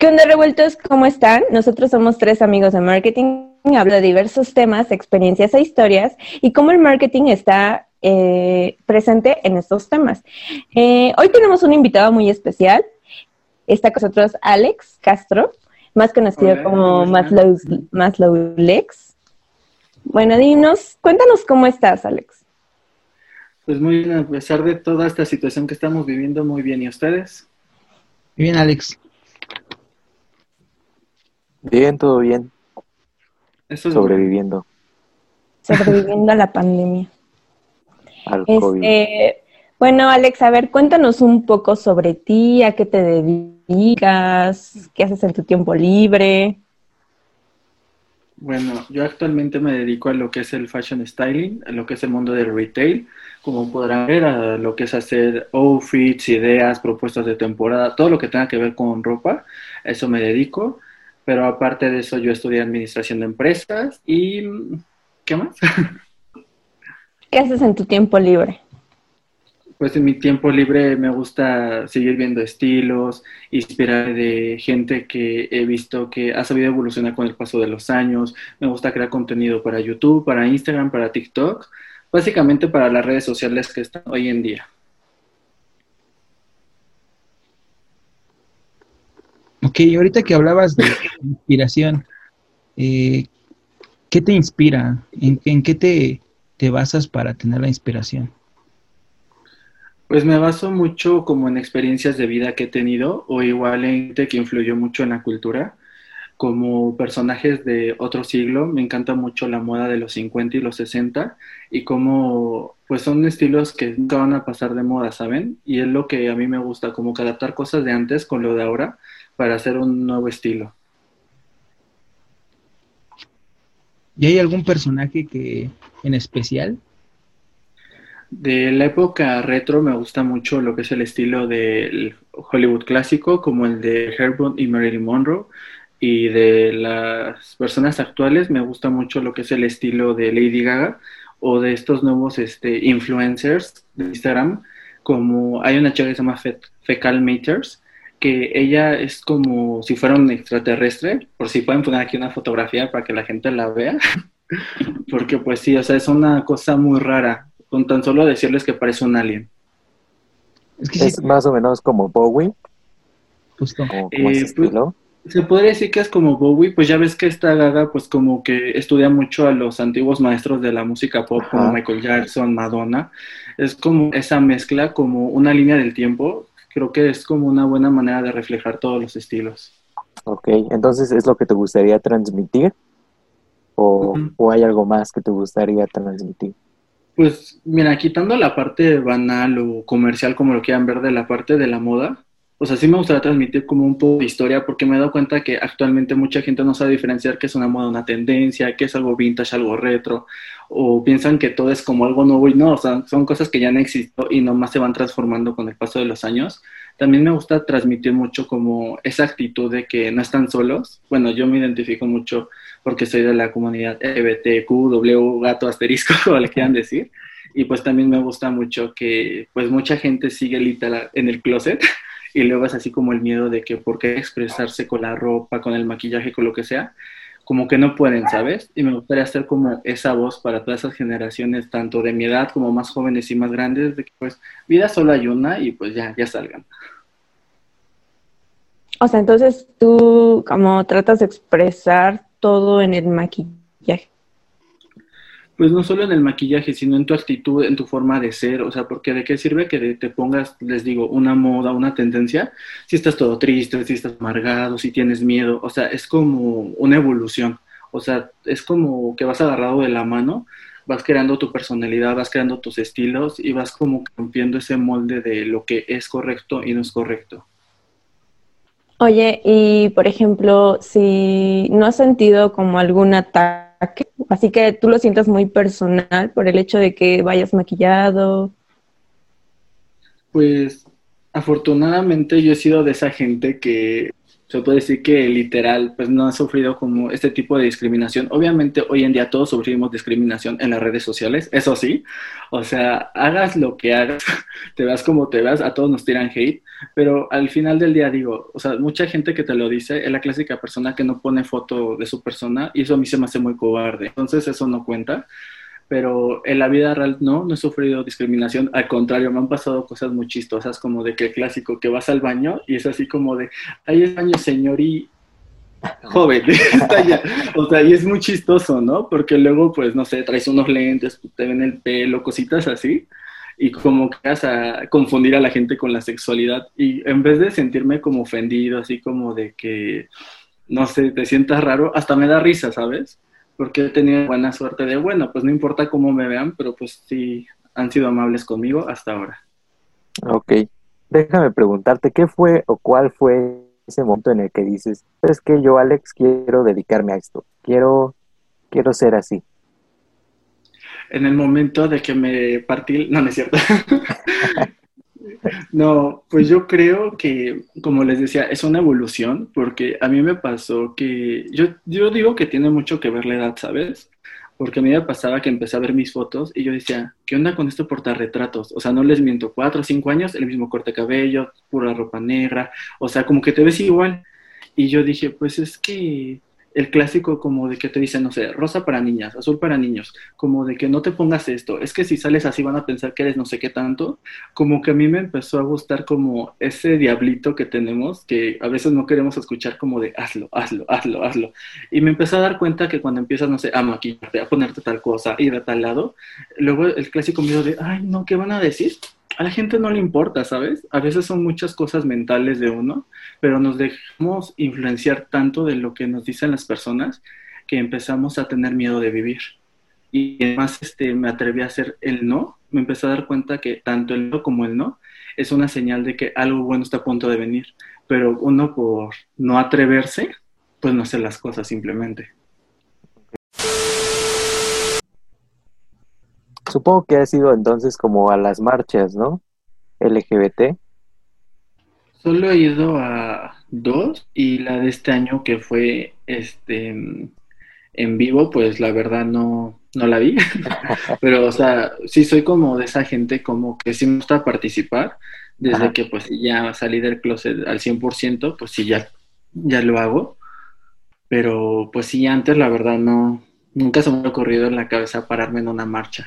¿Qué onda revueltos? ¿Cómo están? Nosotros somos tres amigos de marketing. Hablo de diversos temas, experiencias e historias y cómo el marketing está eh, presente en estos temas. Eh, hoy tenemos un invitado muy especial. Está con nosotros Alex Castro, más conocido como Maslow, Maslow Lex. Bueno, dinos, cuéntanos cómo estás, Alex. Pues muy bien, a pesar de toda esta situación que estamos viviendo, muy bien. ¿Y ustedes? Muy bien, Alex. Bien, todo bien. Eso es Sobreviviendo Sobreviviendo a la pandemia. al COVID. Este, bueno, Alex, a ver, cuéntanos un poco sobre ti, a qué te dedicas, qué haces en tu tiempo libre. Bueno, yo actualmente me dedico a lo que es el fashion styling, a lo que es el mundo del retail, como podrán ver, a lo que es hacer outfits, ideas, propuestas de temporada, todo lo que tenga que ver con ropa, a eso me dedico. Pero aparte de eso, yo estudié administración de empresas y ¿qué más? ¿Qué haces en tu tiempo libre? Pues en mi tiempo libre me gusta seguir viendo estilos, inspirar de gente que he visto que ha sabido evolucionar con el paso de los años. Me gusta crear contenido para YouTube, para Instagram, para TikTok, básicamente para las redes sociales que están hoy en día. Ok, ahorita que hablabas de inspiración, eh, ¿qué te inspira? ¿En, en qué te, te basas para tener la inspiración? Pues me baso mucho como en experiencias de vida que he tenido o igual en gente que influyó mucho en la cultura, como personajes de otro siglo. Me encanta mucho la moda de los 50 y los 60 y como pues son estilos que nunca van a pasar de moda, ¿saben? Y es lo que a mí me gusta, como que adaptar cosas de antes con lo de ahora para hacer un nuevo estilo. ¿Y hay algún personaje que en especial? De la época retro me gusta mucho lo que es el estilo del Hollywood clásico, como el de Herb y Marilyn Monroe. Y de las personas actuales me gusta mucho lo que es el estilo de Lady Gaga o de estos nuevos este, influencers de Instagram, como hay una chica que se llama Fe- Fecal Maters, que ella es como si fuera un extraterrestre, por si pueden poner aquí una fotografía para que la gente la vea, porque pues sí, o sea, es una cosa muy rara, con tan solo decirles que parece un alien. Es que sí, Es más o menos como Bowie, justo. como, como ese Eh, pues. Se podría decir que es como Bowie, pues ya ves que esta Gaga pues como que estudia mucho a los antiguos maestros de la música pop como. Michael Jackson, Madonna. Es como esa mezcla, como una línea del tiempo. Creo que es como una buena manera de reflejar todos los estilos. Ok, entonces es lo que te gustaría transmitir o, o hay algo más que te gustaría transmitir. Pues mira, quitando la parte banal o comercial, como lo quieran ver, de la parte de la moda, o sea, sí me gustaría transmitir como un poco de historia, porque me he dado cuenta que actualmente mucha gente no sabe diferenciar qué es una moda, una tendencia, qué es algo vintage, algo retro, o piensan que todo es como algo nuevo y no, o sea, son cosas que ya no existen y nomás se van transformando con el paso de los años. También me gusta transmitir mucho como esa actitud de que no están solos. Bueno, yo me identifico mucho porque soy de la comunidad LGBTQ, W, gato, asterisco, como le quieran decir. Y pues también me gusta mucho que pues mucha gente sigue literal en el closet y luego es así como el miedo de que por qué expresarse con la ropa, con el maquillaje, con lo que sea, como que no pueden, ¿sabes? Y me gustaría ser como esa voz para todas esas generaciones, tanto de mi edad como más jóvenes y más grandes, de que pues vida solo hay una y pues ya, ya salgan. O sea, entonces tú como tratas de expresar todo en el maquillaje. Pues no solo en el maquillaje, sino en tu actitud, en tu forma de ser, o sea, porque de qué sirve que te pongas, les digo, una moda, una tendencia, si estás todo triste, si estás amargado, si tienes miedo, o sea, es como una evolución, o sea, es como que vas agarrado de la mano, vas creando tu personalidad, vas creando tus estilos y vas como rompiendo ese molde de lo que es correcto y no es correcto. Oye, y por ejemplo, si no has sentido como algún ataque, Así que tú lo sientas muy personal por el hecho de que vayas maquillado. Pues afortunadamente yo he sido de esa gente que se puede decir que literal, pues no ha sufrido como este tipo de discriminación. Obviamente hoy en día todos sufrimos discriminación en las redes sociales, eso sí. O sea, hagas lo que hagas, te veas como te veas, a todos nos tiran hate, pero al final del día digo, o sea, mucha gente que te lo dice es la clásica persona que no pone foto de su persona y eso a mí se me hace muy cobarde. Entonces eso no cuenta. Pero en la vida real no, no he sufrido discriminación, al contrario, me han pasado cosas muy chistosas, como de que el clásico que vas al baño y es así como de, ahí es baño señor y joven, o sea, y es muy chistoso, ¿no? Porque luego, pues, no sé, traes unos lentes, te ven el pelo, cositas así, y como que vas a confundir a la gente con la sexualidad, y en vez de sentirme como ofendido, así como de que, no sé, te sientas raro, hasta me da risa, ¿sabes? porque he tenido buena suerte de, bueno, pues no importa cómo me vean, pero pues sí han sido amables conmigo hasta ahora. Ok, déjame preguntarte, ¿qué fue o cuál fue ese momento en el que dices, es que yo, Alex, quiero dedicarme a esto, quiero, quiero ser así? En el momento de que me partí, no, no es cierto. No, pues yo creo que, como les decía, es una evolución, porque a mí me pasó que, yo, yo digo que tiene mucho que ver la edad, ¿sabes? Porque a mí me pasaba que empecé a ver mis fotos y yo decía, ¿qué onda con esto retratos? O sea, no les miento, cuatro o cinco años, el mismo corte de cabello, pura ropa negra, o sea, como que te ves igual. Y yo dije, pues es que el clásico como de que te dicen, no sé, rosa para niñas, azul para niños, como de que no te pongas esto, es que si sales así van a pensar que eres no sé qué tanto, como que a mí me empezó a gustar como ese diablito que tenemos, que a veces no queremos escuchar como de hazlo, hazlo, hazlo, hazlo. Y me empecé a dar cuenta que cuando empiezas, no sé, a maquillarte, a ponerte tal cosa, ir a tal lado, luego el clásico miedo de, ay, no, ¿qué van a decir? A la gente no le importa, ¿sabes? A veces son muchas cosas mentales de uno, pero nos dejamos influenciar tanto de lo que nos dicen las personas que empezamos a tener miedo de vivir. Y además este, me atreví a hacer el no, me empecé a dar cuenta que tanto el no como el no es una señal de que algo bueno está a punto de venir, pero uno por no atreverse, pues no hace las cosas simplemente. Supongo que ha sido entonces como a las marchas, ¿no? LGBT. Solo he ido a dos y la de este año que fue este en vivo, pues la verdad no, no la vi. Pero, o sea, sí soy como de esa gente como que sí me gusta participar. Desde que pues ya salí del closet al 100%, pues sí ya, ya lo hago. Pero pues sí, antes la verdad no, nunca se me ha ocurrido en la cabeza pararme en una marcha.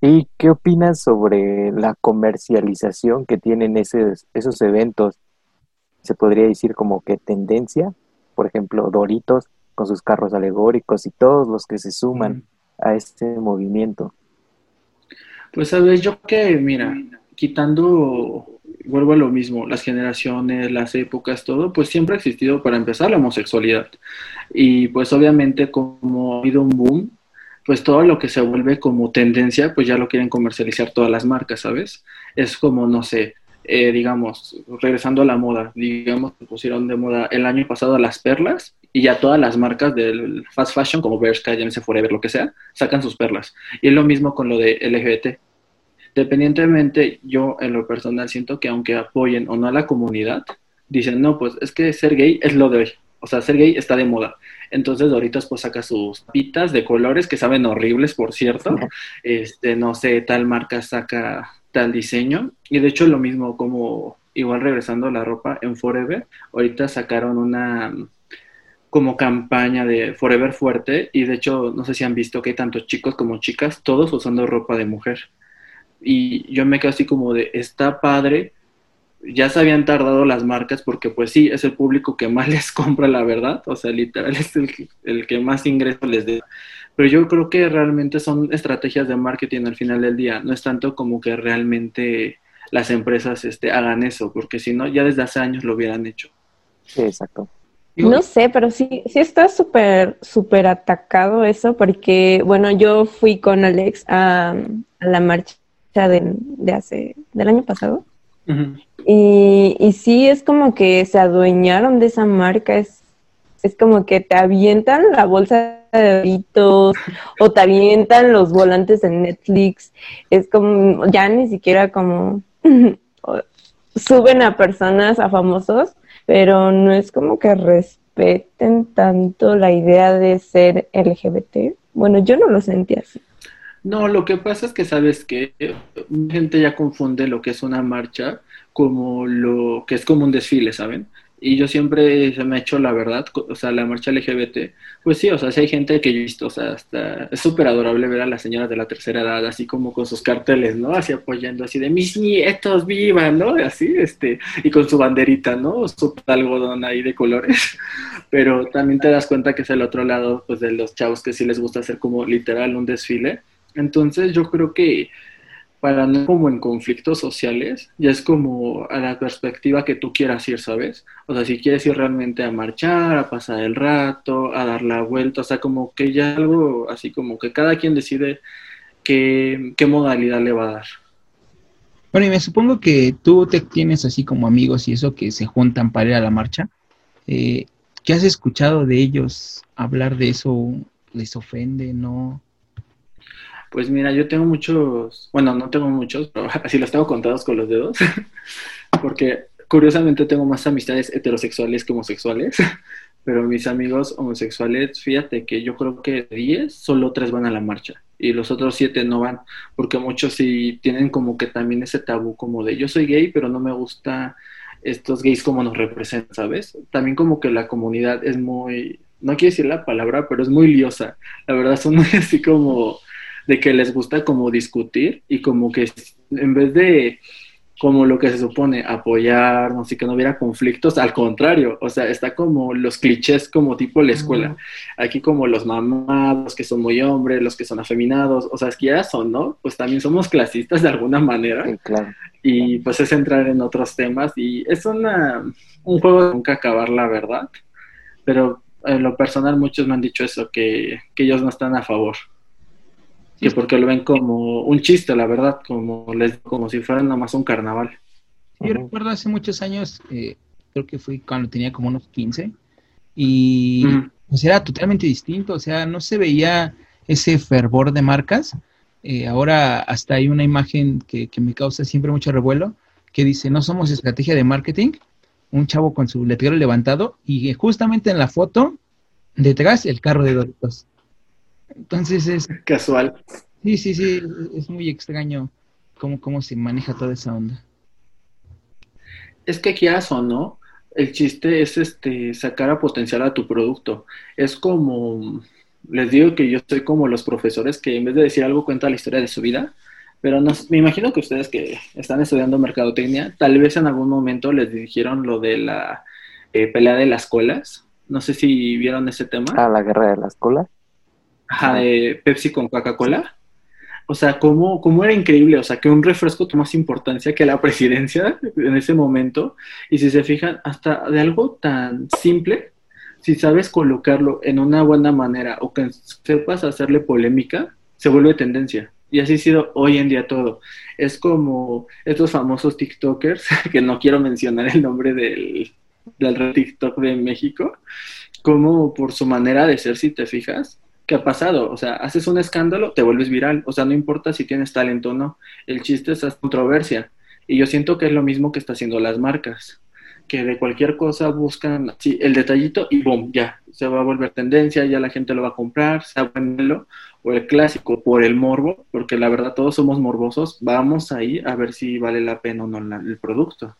¿Y qué opinas sobre la comercialización que tienen esos, esos eventos? Se podría decir como que tendencia, por ejemplo, Doritos con sus carros alegóricos y todos los que se suman a este movimiento. Pues sabes, yo que, mira, quitando, vuelvo a lo mismo, las generaciones, las épocas, todo, pues siempre ha existido para empezar la homosexualidad. Y pues obviamente como ha habido un boom, pues todo lo que se vuelve como tendencia, pues ya lo quieren comercializar todas las marcas, ¿sabes? Es como, no sé, eh, digamos, regresando a la moda, digamos, pusieron de moda el año pasado las perlas y ya todas las marcas del fast fashion, como Bershka, James Forever, lo que sea, sacan sus perlas. Y es lo mismo con lo de LGBT. Dependientemente, yo en lo personal siento que aunque apoyen o no a la comunidad, dicen, no, pues es que ser gay es lo de hoy. O sea, ser gay está de moda. Entonces Doritos pues saca sus pitas de colores que saben horribles, por cierto. Este, no sé, tal marca saca tal diseño. Y de hecho lo mismo como igual regresando a la ropa en Forever, ahorita sacaron una como campaña de Forever fuerte y de hecho no sé si han visto que hay tantos chicos como chicas, todos usando ropa de mujer. Y yo me quedo así como de, está padre ya se habían tardado las marcas porque pues sí, es el público que más les compra la verdad, o sea, literal es el, el que más ingresos les da, Pero yo creo que realmente son estrategias de marketing al final del día, no es tanto como que realmente las empresas este, hagan eso, porque si no, ya desde hace años lo hubieran hecho. Sí, exacto. No sé, pero sí, sí está súper, súper atacado eso, porque, bueno, yo fui con Alex a, a la marcha de, de hace, del año pasado. y, y sí, es como que se adueñaron de esa marca, es, es como que te avientan la bolsa de Doritos o te avientan los volantes de Netflix, es como, ya ni siquiera como suben a personas, a famosos, pero no es como que respeten tanto la idea de ser LGBT. Bueno, yo no lo sentí así. No, lo que pasa es que sabes que gente ya confunde lo que es una marcha como lo que es como un desfile, ¿saben? Y yo siempre se me ha hecho la verdad, o sea, la marcha LGBT, pues sí, o sea, si hay gente que yo he visto, o sea, hasta es súper adorable ver a las señoras de la tercera edad, así como con sus carteles, ¿no? Así apoyando, así de mis nietos, vivan, ¿no? Así, este, y con su banderita, ¿no? Su algodón ahí de colores. Pero también te das cuenta que es el otro lado, pues, de los chavos que sí les gusta hacer como literal un desfile. Entonces, yo creo que para no como en conflictos sociales, ya es como a la perspectiva que tú quieras ir, ¿sabes? O sea, si quieres ir realmente a marchar, a pasar el rato, a dar la vuelta, o sea, como que ya algo así como que cada quien decide qué, qué modalidad le va a dar. Bueno, y me supongo que tú te tienes así como amigos y eso que se juntan para ir a la marcha. Eh, ¿Qué has escuchado de ellos hablar de eso? ¿Les ofende? ¿No? Pues mira, yo tengo muchos, bueno, no tengo muchos, pero así los tengo contados con los dedos, porque curiosamente tengo más amistades heterosexuales que homosexuales, pero mis amigos homosexuales, fíjate que yo creo que de 10, solo 3 van a la marcha y los otros 7 no van, porque muchos sí tienen como que también ese tabú como de yo soy gay, pero no me gusta estos gays como nos representan, ¿sabes? También como que la comunidad es muy, no quiero decir la palabra, pero es muy liosa, la verdad son muy así como de que les gusta como discutir y como que en vez de como lo que se supone apoyarnos y que no hubiera conflictos, al contrario, o sea, está como los clichés como tipo la escuela. Aquí como los mamados que son muy hombres, los que son afeminados, o sea, es que ya son, ¿no? Pues también somos clasistas de alguna manera. claro. Y pues es entrar en otros temas y es una, un juego de nunca acabar, la verdad. Pero en lo personal muchos me han dicho eso, que, que ellos no están a favor que porque lo ven como un chiste, la verdad, como, les, como si fuera nada más un carnaval. Yo recuerdo hace muchos años, eh, creo que fue cuando tenía como unos 15, y pues era totalmente distinto, o sea, no se veía ese fervor de marcas. Eh, ahora hasta hay una imagen que, que me causa siempre mucho revuelo, que dice, no somos estrategia de marketing, un chavo con su letrero levantado, y justamente en la foto, detrás, el carro de Doritos. Entonces es... Casual. Sí, sí, sí, es muy extraño cómo, cómo se maneja toda esa onda. Es que quieras o no, el chiste es este sacar a potencial a tu producto. Es como, les digo que yo soy como los profesores que en vez de decir algo cuenta la historia de su vida, pero no, me imagino que ustedes que están estudiando mercadotecnia, tal vez en algún momento les dijeron lo de la eh, pelea de las colas. No sé si vieron ese tema. Ah, la guerra de las colas. Ajá, de Pepsi con Coca-Cola. O sea, cómo, cómo era increíble, o sea, que un refresco toma más importancia que la presidencia en ese momento. Y si se fijan, hasta de algo tan simple, si sabes colocarlo en una buena manera o que sepas hacerle polémica, se vuelve tendencia. Y así ha sido hoy en día todo. Es como estos famosos TikTokers, que no quiero mencionar el nombre del, del TikTok de México, como por su manera de ser, si te fijas, ¿qué ha pasado? O sea, haces un escándalo, te vuelves viral. O sea, no importa si tienes talento o no. El chiste es la controversia. Y yo siento que es lo mismo que está haciendo las marcas. Que de cualquier cosa buscan sí, el detallito y boom, ya. Se va a volver tendencia, ya la gente lo va a comprar, sea bueno o el clásico por el morbo, porque la verdad todos somos morbosos. Vamos ahí a ver si vale la pena o no el producto.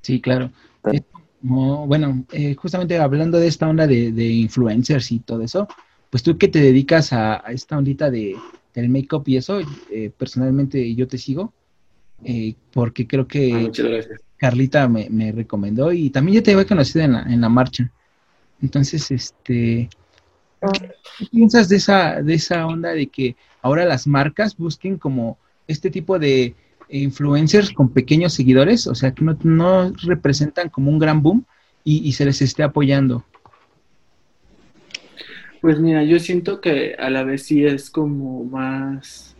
Sí, claro bueno, eh, justamente hablando de esta onda de, influencers y todo eso, pues tú que te dedicas a, esta ondita de, del make-up y eso, eh, personalmente yo te sigo, eh, porque creo que ah, Carlita me, recomendó y también yo te había conocido en la, en la marcha. Entonces, este, ¿Qué piensas de esa, de esa onda de que ahora las marcas busquen como este tipo de influencers con pequeños seguidores, o sea, que no, representan como un gran boom y, y se les esté apoyando? Pues mira, yo siento que a la vez sí es como más,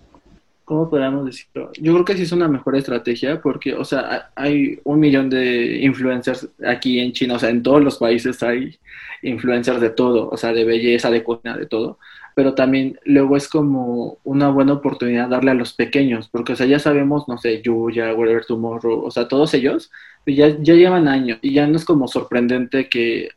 ¿cómo podríamos decirlo? Yo creo que sí es una mejor estrategia porque, o sea, hay un millón de influencers aquí en China, o sea, en todos los países hay influencers de todo, o sea, de belleza, de cocina, de todo, pero también luego es como una buena oportunidad darle a los pequeños, porque, o sea, ya sabemos, no sé, Yuya, Whatever Tomorrow, o sea, todos ellos ya, ya llevan años y ya no es como sorprendente que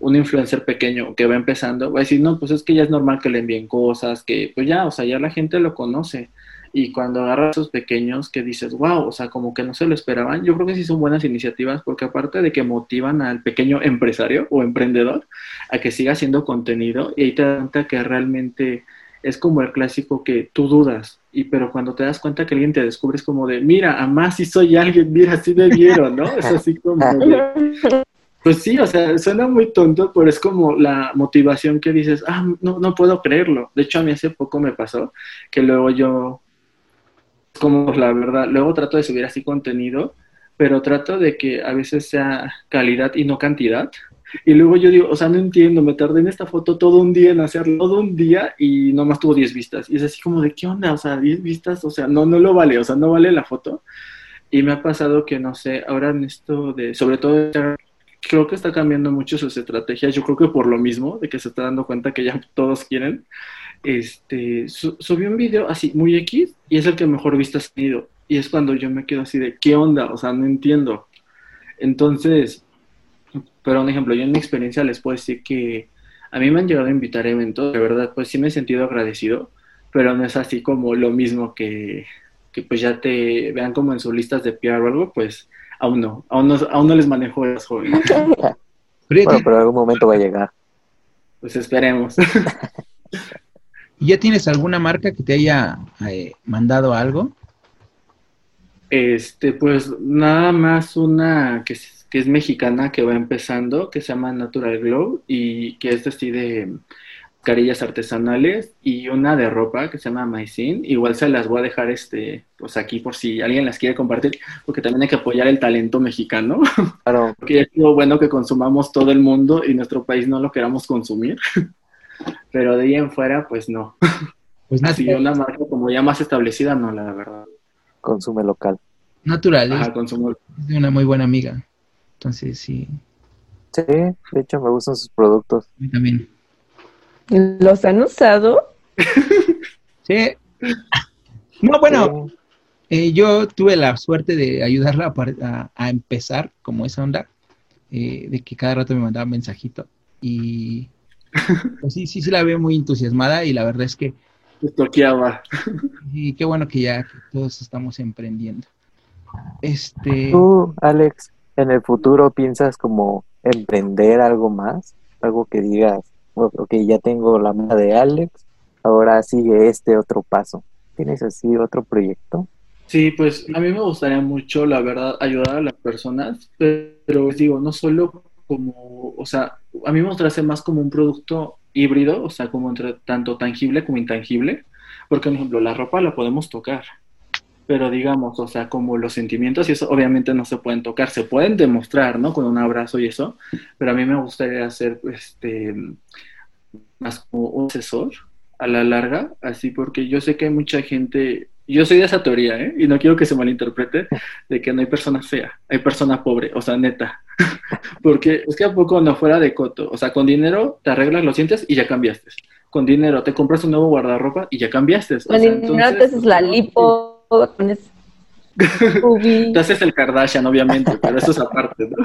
un influencer pequeño que va empezando va a decir, no, pues es que ya es normal que le envíen cosas, que pues ya, o sea, ya la gente lo conoce. Y cuando agarras a esos pequeños que dices, wow, o sea, como que no se lo esperaban, yo creo que sí son buenas iniciativas porque aparte de que motivan al pequeño empresario o emprendedor a que siga haciendo contenido y ahí te das cuenta que realmente es como el clásico que tú dudas, y pero cuando te das cuenta que alguien te descubre es como de, mira, además si soy alguien, mira, así me vieron, ¿no? Es así como pues sí, o sea, suena muy tonto, pero es como la motivación que dices, ah, no, no puedo creerlo. De hecho, a mí hace poco me pasó que luego yo, como la verdad, luego trato de subir así contenido, pero trato de que a veces sea calidad y no cantidad. Y luego yo digo, o sea, no entiendo, me tardé en esta foto todo un día en hacerlo, todo un día y nomás tuvo 10 vistas. Y es así como de, ¿qué onda? O sea, 10 vistas, o sea, no, no lo vale, o sea, no vale la foto. Y me ha pasado que, no sé, ahora en esto de, sobre todo creo que está cambiando mucho sus estrategias. Yo creo que por lo mismo, de que se está dando cuenta que ya todos quieren. Este, subió un video así, muy X, y es el que mejor vista ha tenido. Y es cuando yo me quedo así de, ¿qué onda? O sea, no entiendo. Entonces, pero un ejemplo, yo en mi experiencia les puedo decir que a mí me han llegado a invitar a eventos, de verdad, pues sí me he sentido agradecido, pero no es así como lo mismo que, que pues ya te vean como en sus listas de PR o algo, pues Aún no, aún no, aún no les manejo jóvenes. bueno, pero en algún momento va a llegar. Pues esperemos. ¿Ya tienes alguna marca que te haya eh, mandado algo? Este, pues nada más una que es, que es mexicana que va empezando, que se llama Natural Glow y que es así de carillas artesanales y una de ropa que se llama Maicin. Igual se las voy a dejar este, pues aquí por si alguien las quiere compartir, porque también hay que apoyar el talento mexicano. Claro. porque es lo bueno que consumamos todo el mundo y nuestro país no lo queramos consumir. Pero de ahí en fuera, pues no. Pues Así una marca como ya más establecida, no, la verdad. Consume local. Natural. Ajá, consumo. Es de una muy buena amiga. Entonces, sí. Sí, de hecho me gustan sus productos. A mí también. ¿Los han usado? sí. No, bueno, eh, yo tuve la suerte de ayudarla a, empezar como esa onda, eh, de que cada rato me mandaba un mensajito. Y pues sí, sí, sí la veo muy entusiasmada y la verdad es que... Toqueaba. Y qué bueno que ya todos estamos emprendiendo. Este... ¿Tú, Alex, en el futuro piensas como emprender algo más? Algo que digas, ok, ya tengo la mano de Alex, ahora sigue este otro paso. ¿Tienes así otro proyecto? Sí, pues a mí me gustaría mucho, la verdad, ayudar a las personas, pero digo, no solo como, o sea, a mí me gustaría hacer más como un producto híbrido, o sea, como entre tanto tangible como intangible, porque, por ejemplo, la ropa la podemos tocar, pero digamos, o sea, como los sentimientos y eso obviamente no se pueden tocar, se pueden demostrar, ¿no? Con un abrazo y eso, pero a mí me gustaría hacer, este, más como un asesor a la larga, así porque yo sé que hay mucha gente, yo soy de esa teoría, ¿eh? Y no quiero que se malinterprete de que no hay persona fea, hay persona pobre, o sea, neta. porque es que a poco no fuera de coto, o sea, con dinero te arreglas los dientes y ya cambiaste. Con dinero te compras un nuevo guardarropa y ya cambiaste. Con dinero te haces la lipo Te haces el Kardashian, obviamente, pero eso es aparte, ¿no?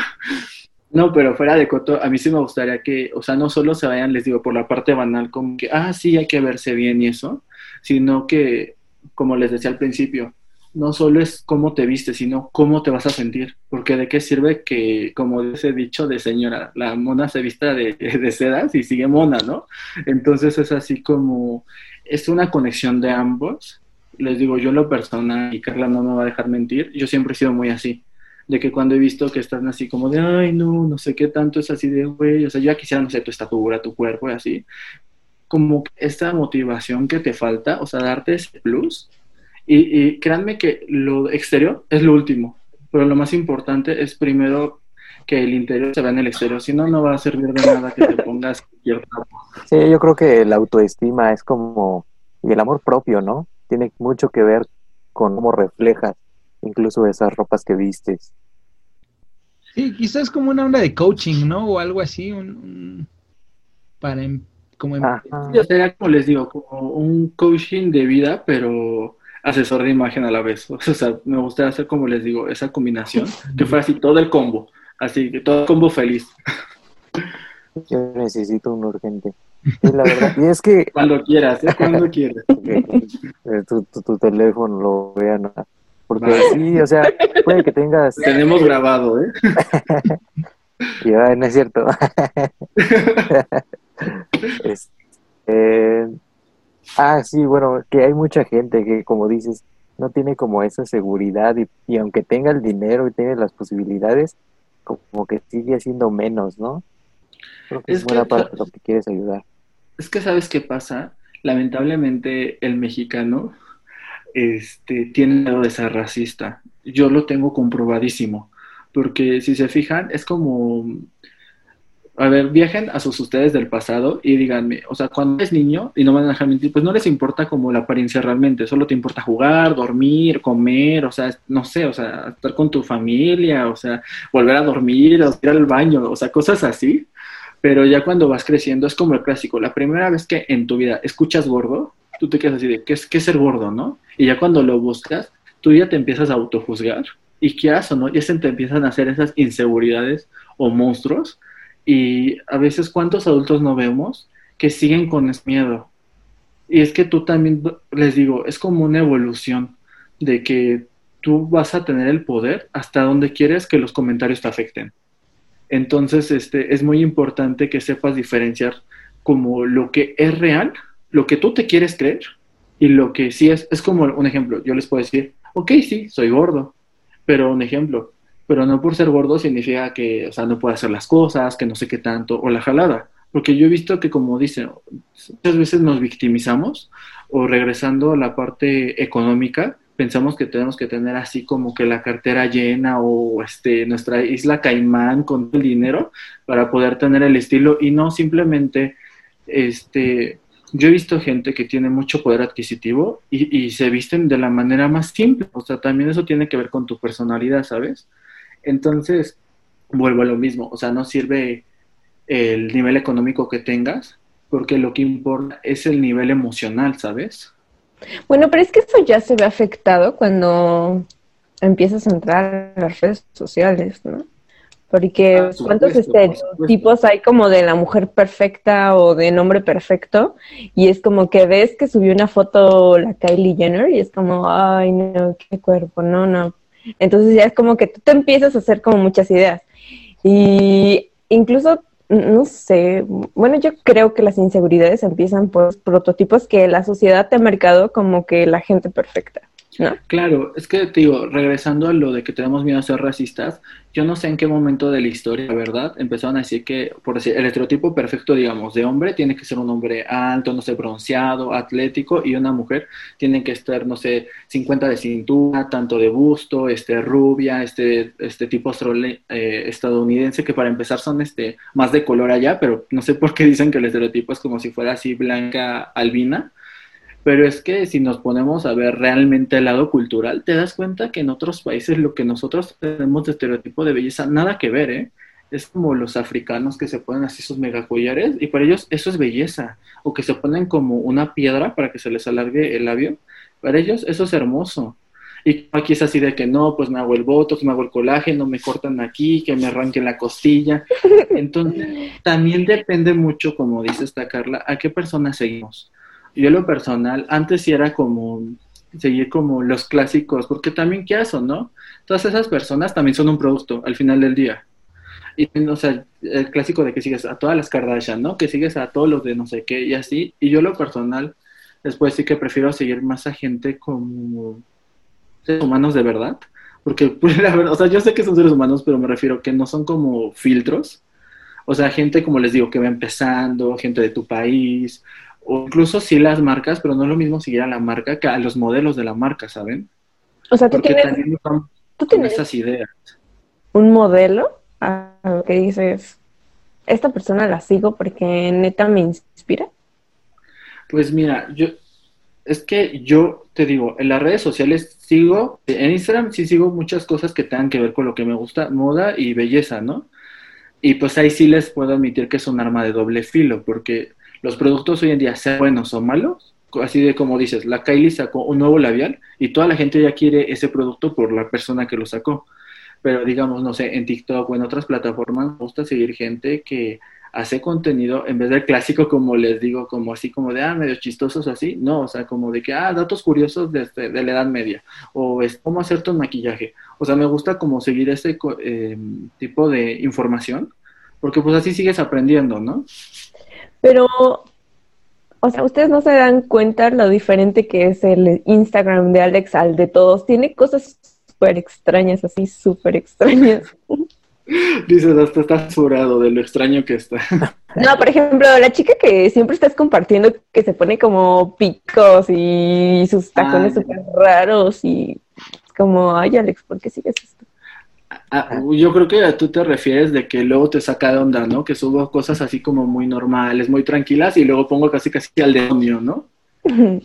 No, pero fuera de coto, a mí sí me gustaría que, o sea, no solo se vayan, les digo, por la parte banal, como que, ah, sí, hay que verse bien y eso, sino que, como les decía al principio, no solo es cómo te viste, sino cómo te vas a sentir. Porque de qué sirve que, como ese dicho de señora, la mona se vista de, de sedas y sigue mona, ¿no? Entonces es así como, es una conexión de ambos les digo, yo en lo personal, y Carla no me va a dejar mentir, yo siempre he sido muy así, de que cuando he visto que están así como de, ay, no, no sé qué tanto es así de, güey, o sea, yo ya quisiera, no sé, tu estatura, tu cuerpo y así, como esta motivación que te falta, o sea, darte ese plus. Y, y créanme que lo exterior es lo último, pero lo más importante es primero que el interior se vea en el exterior, si no, no va a servir de nada que te pongas cualquier Sí, yo creo que la autoestima es como, y el amor propio, ¿no? Tiene mucho que ver con cómo reflejas incluso esas ropas que vistes. Sí, quizás como una onda de coaching, ¿no? O algo así, un, para em, como como les digo, como un coaching de vida, pero asesor de imagen a la vez. O sea, me gustaría hacer como les digo, esa combinación, que fuera así todo el combo, así que todo el combo feliz. Yo necesito un urgente. Y la verdad, y es que... Cuando quieras, ¿eh? cuando quieras. Eh, tu, tu, teléfono lo vean. Porque sí, o sea, puede que tengas... Tenemos grabado, ¿eh? no es cierto. Eh, ah, sí, bueno, que hay mucha gente que, como dices, no tiene como esa seguridad y, y aunque tenga el dinero y tenga las posibilidades, como que sigue siendo menos, ¿no? Creo que es, buena para lo que quieres ayudar. Es que sabes qué pasa, lamentablemente el mexicano este, tiene miedo de ser racista. Yo lo tengo comprobadísimo, porque si se fijan, es como, a ver, viajen a sus ustedes del pasado y díganme, o sea, cuando eres niño y no van a dejar mentir, pues no les importa como la apariencia realmente, solo te importa jugar, dormir, comer, o sea, no sé, o sea, estar con tu familia, o sea, volver a dormir, o ir al baño, o sea, cosas así. Pero ya cuando vas creciendo es como el clásico, la primera vez que en tu vida escuchas gordo, tú te quedas así de, ¿qué es, qué es ser gordo, no? Y ya cuando lo buscas, tú ya te empiezas a autojuzgar y qué haces, ¿no? Ya se te empiezan a hacer esas inseguridades o monstruos y a veces cuántos adultos no vemos que siguen con ese miedo. Y es que tú también, les digo, es como una evolución de que tú vas a tener el poder hasta donde quieres que los comentarios te afecten. Entonces, este, es muy importante que sepas diferenciar como lo que es real, lo que tú te quieres creer y lo que sí es, es como un ejemplo, yo les puedo decir, ok, sí, soy gordo, pero un ejemplo, pero no por ser gordo significa que, o sea, no puedo hacer las cosas, que no sé qué tanto, o la jalada. Porque yo he visto que, como dicen, muchas veces nos victimizamos o regresando a la parte económica, pensamos que tenemos que tener así como que la cartera llena o este, nuestra isla Caimán con el dinero para poder tener el estilo y no simplemente, este, yo he visto gente que tiene mucho poder adquisitivo y, y se visten de la manera más simple, o sea, también eso tiene que ver con tu personalidad, ¿sabes? Entonces, vuelvo a lo mismo, o sea, no sirve el nivel económico que tengas, porque lo que importa es el nivel emocional, ¿sabes? Bueno, pero es que eso ya se ve afectado cuando empiezas a entrar a las redes sociales, ¿no? Porque ah, cuántos estereotipos hay como de la mujer perfecta o de hombre perfecto y es como que ves que subió una foto la Kylie Jenner y es como, ay, no, qué cuerpo, no, no, entonces ya es como que tú te empiezas a hacer como muchas ideas. Y incluso, no sé, bueno, yo creo que las inseguridades empiezan por prototipos que la sociedad te ha marcado como que la gente perfecta. Claro, es que te digo, regresando a lo de que tenemos miedo a ser racistas, yo no sé en qué momento de la historia, ¿verdad? Empezaron a decir que, por decir, el estereotipo perfecto, digamos, de hombre tiene que ser un hombre alto, no sé, bronceado, atlético, y una mujer tiene que estar, no sé, 50 de cintura, tanto de busto, este, rubia, este, este tipo eh, estadounidense, que para empezar son este, más de color allá, pero no sé por qué dicen que el estereotipo es como si fuera así blanca albina pero es que si nos ponemos a ver realmente el lado cultural, te das cuenta que en otros países lo que nosotros tenemos de estereotipo de belleza, nada que ver, ¿eh? Es como los africanos que se ponen así sus megacollares y para ellos eso es belleza. O que se ponen como una piedra para que se les alargue el labio. Para ellos eso es hermoso. Y aquí es así de que no, pues me hago el botox, me hago el colágeno, me cortan aquí, que me arranquen la costilla. Entonces, también depende mucho, como dice esta Carla, a qué persona seguimos yo lo personal, antes sí era como seguir como los clásicos, porque también qué hacen, ¿no? Todas esas personas también son un producto al final del día. Y, o sea, el clásico de que sigues a todas las Kardashian, ¿no? Que sigues a todos los de no sé qué y así. Y yo lo personal, después sí que prefiero seguir más a gente como seres humanos de verdad. Porque, pues, la o sea, yo sé que son seres humanos, pero me refiero que no son como filtros. O sea, gente, como les digo, que va empezando, gente de tu país, O incluso sí las marcas, pero no es lo mismo seguir a la marca que a los modelos de la marca, ¿saben? O sea, tú Porque tienes, también estamos tú con tienes esas ideas. un modelo a lo que dices, esta persona la sigo porque neta me inspira. Pues mira, yo es que yo te digo, en las redes sociales sigo, en Instagram sí sigo muchas cosas que tengan que ver con lo que me gusta, moda y belleza, ¿no? Y pues ahí sí les puedo admitir que es un arma de doble filo, porque los productos hoy en día, sean buenos o malos, así de como dices, la Kylie sacó un nuevo labial y toda la gente ya quiere ese producto por la persona que lo sacó. Pero digamos, no sé, en TikTok o en otras plataformas me gusta seguir gente que hace contenido en vez del clásico, como les digo, como así como de, ah, medio chistosos así, no, o sea, como de que, ah, datos curiosos de, este- de la Edad Media, o es cómo hacer tu maquillaje. O sea, me gusta como seguir ese eh, tipo de información, porque pues así sigues aprendiendo, ¿no? Pero, o sea, ustedes no se dan cuenta lo diferente que es el Instagram de Alex al de todos. Tiene cosas súper extrañas, así súper extrañas. Dices, hasta estás asegurado de lo extraño que está. No, por ejemplo, la chica que siempre estás compartiendo que se pone como picos y sus tacones súper raros y es como, ay, Alex, ¿por qué sigues esto? Ah, yo creo que tú te refieres de que luego te saca de onda, ¿no? Que subo cosas así como muy normales, muy tranquilas, y luego pongo casi casi al demonio, ¿no?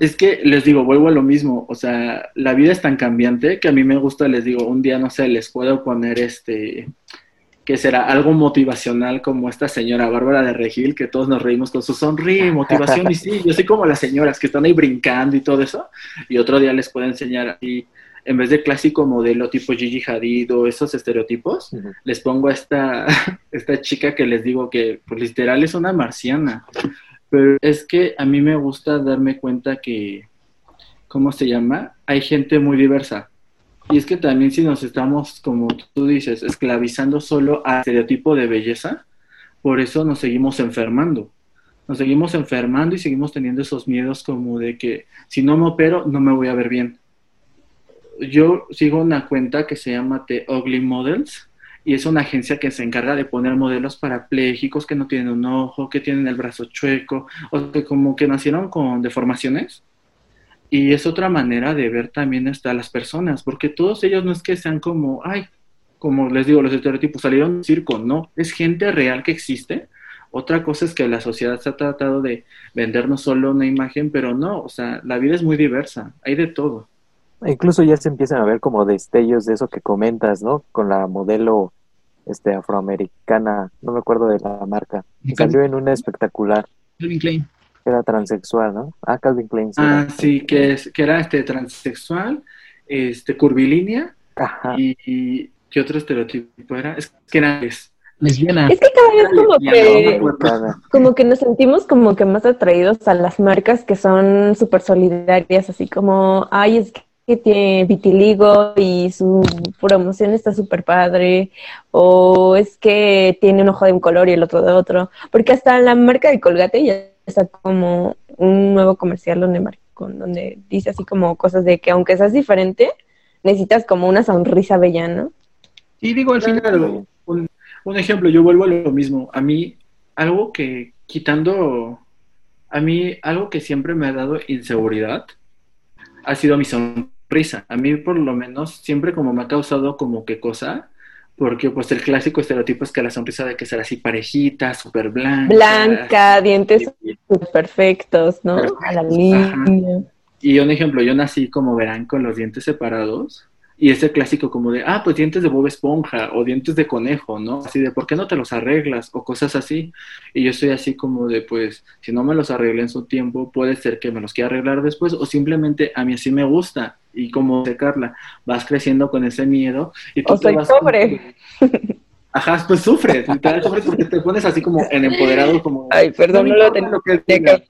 Es que les digo, vuelvo a lo mismo, o sea, la vida es tan cambiante que a mí me gusta, les digo, un día, no sé, les puedo poner este, que será algo motivacional como esta señora Bárbara de Regil, que todos nos reímos con su sonríe, motivación, y sí, yo soy como las señoras que están ahí brincando y todo eso, y otro día les puedo enseñar así, en vez de clásico modelo tipo Gigi Hadid o esos estereotipos, les pongo a esta, esta chica que les digo que pues literal es una marciana. Pero es que a mí me gusta darme cuenta que, ¿cómo se llama? Hay gente muy diversa. Y es que también si nos estamos, como tú dices, esclavizando solo al estereotipo de belleza, por eso nos seguimos enfermando. Nos seguimos enfermando y seguimos teniendo esos miedos como de que si no me opero, no me voy a ver bien. Yo sigo una cuenta que se llama The Ugly Models y es una agencia que se encarga de poner modelos parapléjicos que no tienen un ojo, que tienen el brazo chueco, o que como que nacieron con deformaciones. Y es otra manera de ver también hasta las personas, porque todos ellos no es que sean como, ay, como les digo, los estereotipos salieron del circo, no, es gente real que existe. Otra cosa es que la sociedad se ha tratado de vendernos solo una imagen, pero no, o sea, la vida es muy diversa, hay de todo. Incluso ya se empiezan a ver como destellos de eso que comentas, ¿no? Con la modelo este afroamericana, no me acuerdo de la marca. que Salió en una espectacular, Calvin Klein. era transexual, ¿no? Ah, Calvin Klein. sí Ah, era. sí, que, es, que era este transexual, este curvilínea, Ajá. y, y ¿qué otro estereotipo era? Es que era es, Lesbiana. Es que cada vez como que, como que nos sentimos como que más atraídos a las marcas que son súper solidarias, así como, ay, es que tiene vitiligo y su promoción está súper padre, o es que tiene un ojo de un color y el otro de otro, porque hasta la marca de Colgate ya está como un nuevo comercial donde, donde dice así como cosas de que aunque seas diferente, necesitas como una sonrisa bella, ¿no? Sí, digo, al final. Un, un ejemplo, yo vuelvo a lo mismo. A mí, algo que, quitando, a mí, algo que siempre me ha dado inseguridad ha sido mi sonrisa. A mí, por lo menos, siempre como me ha causado como que cosa, porque pues el clásico estereotipo es que la sonrisa de que será así parejita, súper blanca. Blanca, dientes súper perfectos, ¿no? A la línea. Y un ejemplo, yo nací, como verán, con los dientes separados. Y ese clásico como de, ah, pues dientes de Bob Esponja o dientes de conejo, ¿no? Así de, ¿por qué no te los arreglas? O cosas así. Y yo estoy así como de, pues, si no me los arreglé en su tiempo, puede ser que me los quiera arreglar después o simplemente a mí así me gusta. Y como de Carla, vas creciendo con ese miedo y tú O te soy vas pobre. Ajá, pues sufres, literal sufres porque te pones así como en empoderado, como... Ay, perdón, no lo tenía que.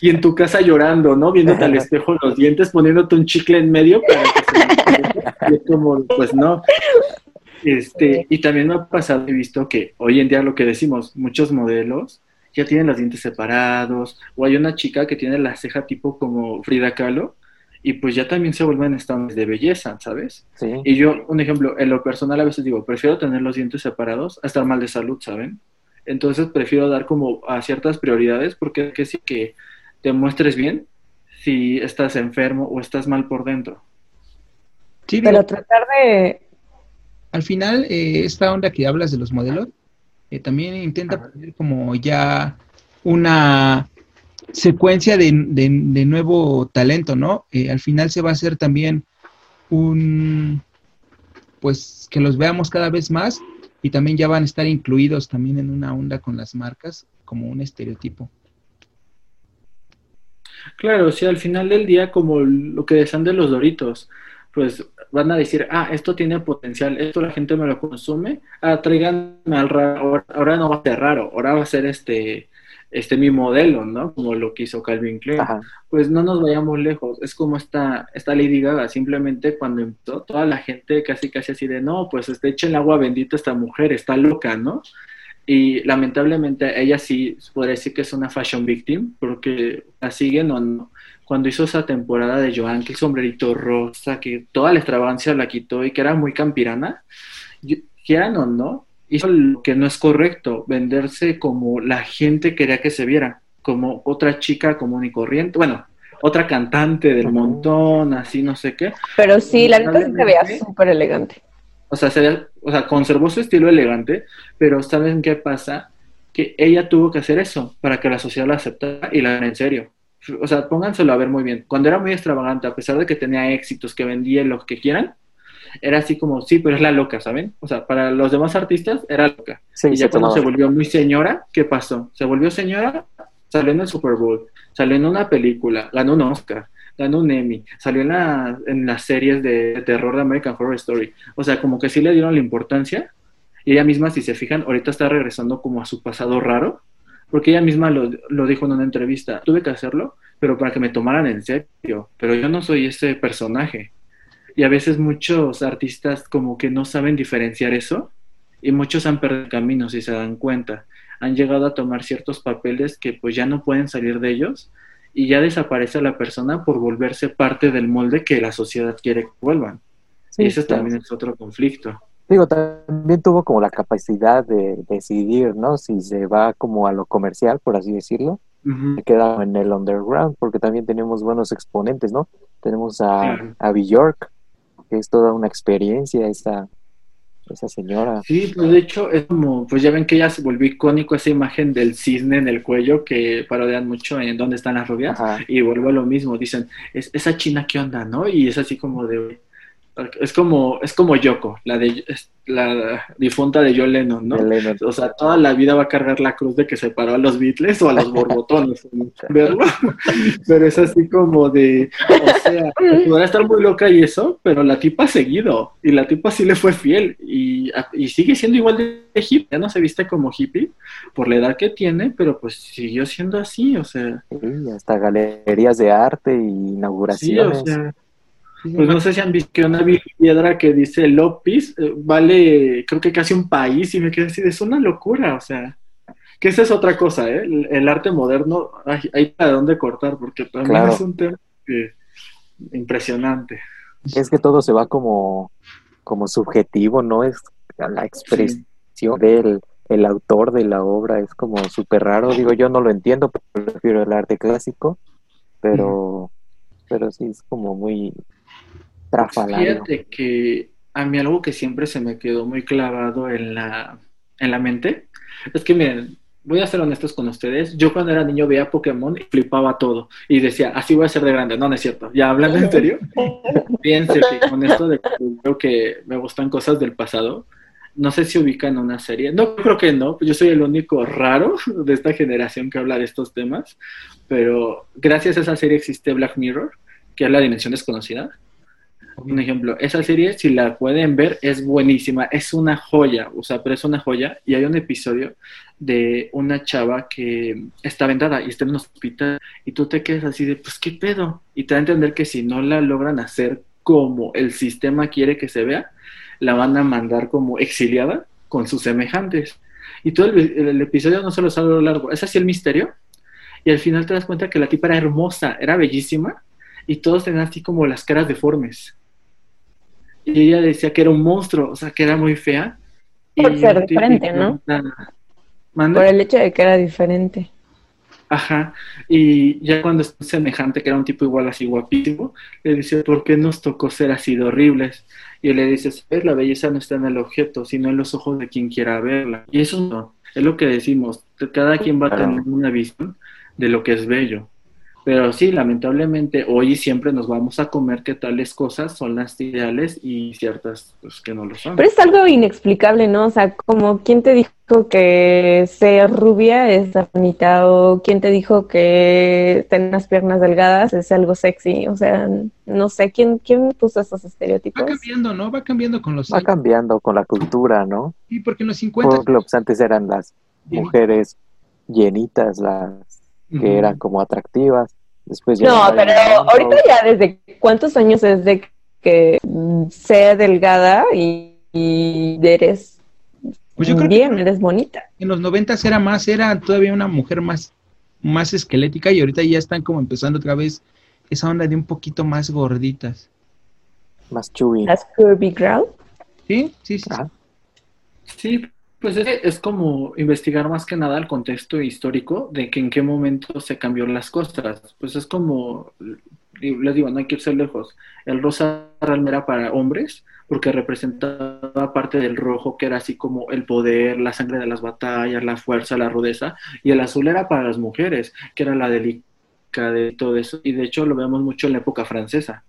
Y en tu casa llorando, ¿no? Viéndote al espejo los dientes, poniéndote un chicle en medio para que se... y es como, pues no. Este, y también me ha pasado, he visto que hoy en día lo que decimos, muchos modelos ya tienen los dientes separados, o hay una chica que tiene la ceja tipo como Frida Kahlo, y pues ya también se vuelven estándares de belleza, ¿sabes? Sí. Y yo, un ejemplo, en lo personal a veces digo, prefiero tener los dientes separados a estar mal de salud, ¿saben? Entonces prefiero dar como a ciertas prioridades porque que sí que te muestres bien si estás enfermo o estás mal por dentro. Sí, Pero digo, tratar de... al final, eh, esta onda que hablas de los modelos, eh, también intenta poner como ya una secuencia de, de- de nuevo talento, ¿no? Eh, al final se va a hacer también un, pues que los veamos cada vez más y también ya van a estar incluidos también en una onda con las marcas como un estereotipo. Claro, sí, al final del día, como lo que decían de los Doritos, pues van a decir, ah, esto tiene potencial, esto la gente me lo consume, ah, tráiganme al raro, ahora no va a ser raro, ahora va a ser este, este mi modelo, ¿no? Como lo que hizo Calvin Klein. Ajá. Pues no nos vayamos lejos, es como esta, esta Lady Gaga, simplemente cuando empezó, toda la gente casi casi así de, no, pues este, echen agua bendita esta mujer, está loca, ¿no? Y lamentablemente ella sí podría decir que es una fashion victim, porque la siguen o no. Cuando hizo esa temporada de Joan, que el sombrerito rosa, que toda la extravagancia la quitó y que era muy campirana, quieran o no, hizo lo que no es correcto, venderse como la gente quería que se viera, como otra chica común y corriente, bueno, otra cantante del montón, así no sé qué, Pero sí, la neta se veía súper elegante. o sea, se ve- o sea, conservó su estilo elegante, pero ¿saben qué pasa? Que ella tuvo que hacer eso para que la sociedad la aceptara y la en serio. O sea, pónganselo a ver muy bien. Cuando era muy extravagante, a pesar de que tenía éxitos, que vendía lo que quieran, era así como, sí, pero es la loca, ¿saben? O sea, para los demás artistas era loca. Sí, y ya se cuando tomaba. se volvió muy señora, ¿qué pasó? Se volvió señora, salió en el Super Bowl, salió en una película, ganó un Oscar, ganó un Emmy, salió en, la- en las series de terror de American Horror Story. O sea, como que sí le dieron la importancia. Y ella misma, si se fijan, ahorita está regresando como a su pasado raro. Porque ella misma lo, lo dijo en una entrevista. Tuve que hacerlo, pero para que me tomaran en serio. Pero yo no soy ese personaje. Y a veces muchos artistas como que no saben diferenciar eso. Y muchos han perdido camino, si se dan cuenta. Han llegado a tomar ciertos papeles que pues ya no pueden salir de ellos. Y ya desaparece la persona por volverse parte del molde que la sociedad quiere que vuelvan. Sí, y claro. también es otro conflicto. Digo, también tuvo como la capacidad de decidir, ¿no? Si se va como a lo comercial, por así decirlo, Ujú. se queda en el underground, porque también tenemos buenos exponentes, ¿no? Tenemos a, Claro. a Bjork, es toda una experiencia, esa, esa señora. Sí, pues de hecho es como, pues ya ven que ya se volvió icónico esa imagen del cisne en el cuello que parodian mucho en dónde están las rubias Ajá. y vuelvo a lo mismo, dicen, es, esa china qué onda, ¿no? Y es así como de, es como, es como Yoko, la de, la difunta de John Lennon, ¿no? Lennon. O sea, toda la vida va a cargar la cruz de que separó a los Beatles o a los borbotones, verlo. Pero es así como de, o sea, podrá estar muy loca y eso, pero la tipa ha seguido. Y la tipa sí le fue fiel. Y, y sigue siendo igual de hippie. Ya no se viste como hippie por la edad que tiene, pero pues siguió siendo así, o sea. Sí, hasta galerías de arte y Sí, inauguraciones. o sea. Pues no sé si han visto que una piedra que dice Lopis eh, vale, creo que casi un país, y me quedé así, es una locura, o sea, que esa es otra cosa, ¿eh? El, el arte moderno, hay, hay para dónde cortar, porque también Claro. es un tema que- impresionante. Es que todo se va como, como subjetivo, ¿no? Es la expresión del el autor de la obra, es como súper raro. Digo, yo no lo entiendo, prefiero el arte clásico, pero, pero sí es como muy trafalario. Fíjate que a mí algo que siempre se me quedó muy clavado en la, en la mente es que, miren, voy a ser honestos con ustedes. Yo cuando era niño veía Pokémon y flipaba todo y decía, así voy a ser de grande. No, no es cierto. Ya hablando en serio, piense que con esto de que creo que me gustan cosas del pasado, no sé si ubican una serie. No, creo que no. Yo soy el único raro de esta generación que habla de estos temas, pero gracias a esa serie existe Black Mirror, que es la dimensión desconocida. Un ejemplo, esa serie, si la pueden ver, es buenísima, es una joya, o sea, pero es una joya. Y hay un episodio de una chava que está vendada y está en un hospital y tú te quedas así de, pues, ¿qué pedo? Y te da a entender que si no la logran hacer como el sistema quiere que se vea, la van a mandar como exiliada con sus semejantes. Y todo el, episodio no solo sale a lo largo, es así el misterio. Y al final te das cuenta que la tipa era hermosa, era bellísima y todos tenían así como las caras deformes. Y ella decía que era un monstruo, o sea, que era muy fea. Por Y ser diferente, ¿no? Por el hecho de que era diferente. Ajá, y ya cuando es semejante, que era un tipo igual así guapísimo, le dice, ¿por qué nos tocó ser así de horribles? Y él le dice, la belleza no está en el objeto, sino en los ojos de quien quiera verla. Y eso no, es lo que decimos, cada quien va a tener una visión de lo que es bello. Pero sí, lamentablemente hoy y siempre nos vamos a comer que tales cosas son las ideales y ciertas pues que no lo son. Pero es algo inexplicable, ¿no? O sea, como quién te dijo que ser rubia es bonita o quién te dijo que tener las piernas delgadas es algo sexy, o sea, no sé quién quién puso esos estereotipos. Va cambiando, ¿no? Va cambiando con los Va cambiando con la cultura, ¿no? Sí, porque en los 50 pues, antes eran las mujeres llenitas, las que eran como atractivas. Después no, pero ahorita ya desde cuántos años es de que sea delgada y, eres pues bien, eres bonita. En los noventas era más, era todavía una mujer más, más esquelética y ahorita ya están como empezando otra vez esa onda de un poquito más gorditas. Más chubby. Más curvy girl. Sí, sí, sí. Sí, pues es, como investigar más que nada el contexto histórico de que en qué momento se cambió las costas. Pues es como, les digo, no hay que irse lejos. El rosa era para hombres porque representaba parte del rojo que era así como el poder, la sangre de las batallas, la fuerza, la rudeza. Y el azul era para las mujeres, que era la delicadeza de todo eso. Y de hecho lo vemos mucho en la época francesa.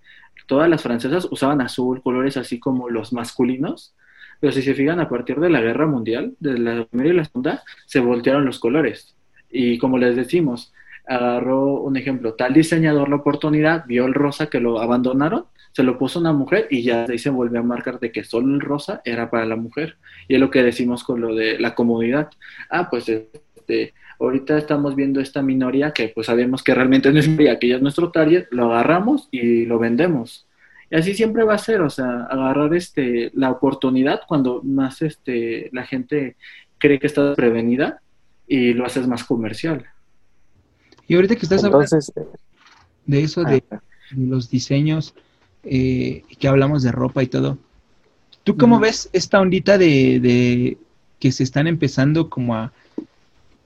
Todas las francesas usaban azul, colores así como los masculinos pero si se fijan, a partir de la guerra mundial, de la primera y la segunda, se voltearon los colores. Y como les decimos, agarró un ejemplo, tal diseñador la oportunidad, vio el rosa que lo abandonaron, se lo puso una mujer y ya ahí se volvió a marcar de que solo el rosa era para la mujer. Y es lo que decimos con lo de la comodidad. Ah, pues este, ahorita estamos viendo esta minoría que pues sabemos que realmente no es minoría, que es nuestro target, lo agarramos y lo vendemos. Y así siempre va a ser, o sea, agarrar este la oportunidad cuando más este la gente cree que está prevenida y lo haces más comercial. Y ahorita que estás hablando de eso, de, ah, los diseños, eh, que hablamos de ropa y todo, ¿tú cómo ves esta ondita de, de que se están empezando como a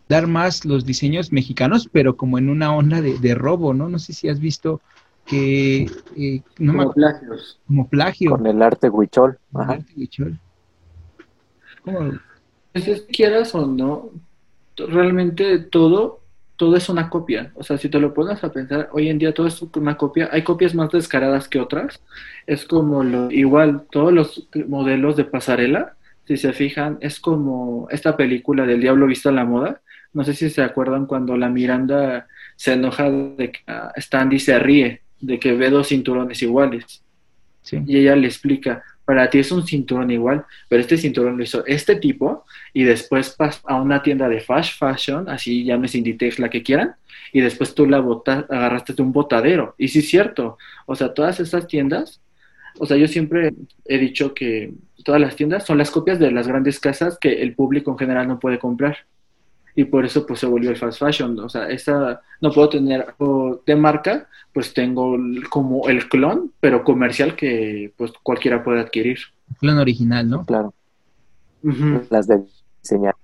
dar más los diseños mexicanos, pero como en una onda de, de robo, ¿no? No sé si has visto que eh, no como plagios. Como plagio. Con el arte huichol. Ajá. arte huichol. ¿Cómo? Pues quieras o no, realmente todo, todo es una copia. O sea, si te lo pones a pensar, hoy en día todo es una copia. Hay copias más descaradas que otras. Es como lo, igual, todos los modelos de pasarela, si se fijan, es como esta película del diablo visto a la moda. No sé si se acuerdan cuando la Miranda se enoja de que uh, Stanley se ríe de que ve dos cinturones iguales. Y ella le explica, para ti es un cinturón igual, pero este cinturón lo hizo este tipo y después pasa a una tienda de fast fashion, así llames Inditex, la que quieran, y después tú la botas, agarraste de un botadero. Y sí es cierto, o sea, todas esas tiendas, o sea, yo siempre he dicho que todas las tiendas son las copias de las grandes casas que el público en general no puede comprar y por eso pues se volvió el fast fashion. O sea, esa, no puedo tener algo de marca, pues tengo como el clon, pero comercial que pues cualquiera puede adquirir. clon original, ¿no? Claro. Las de diseñar.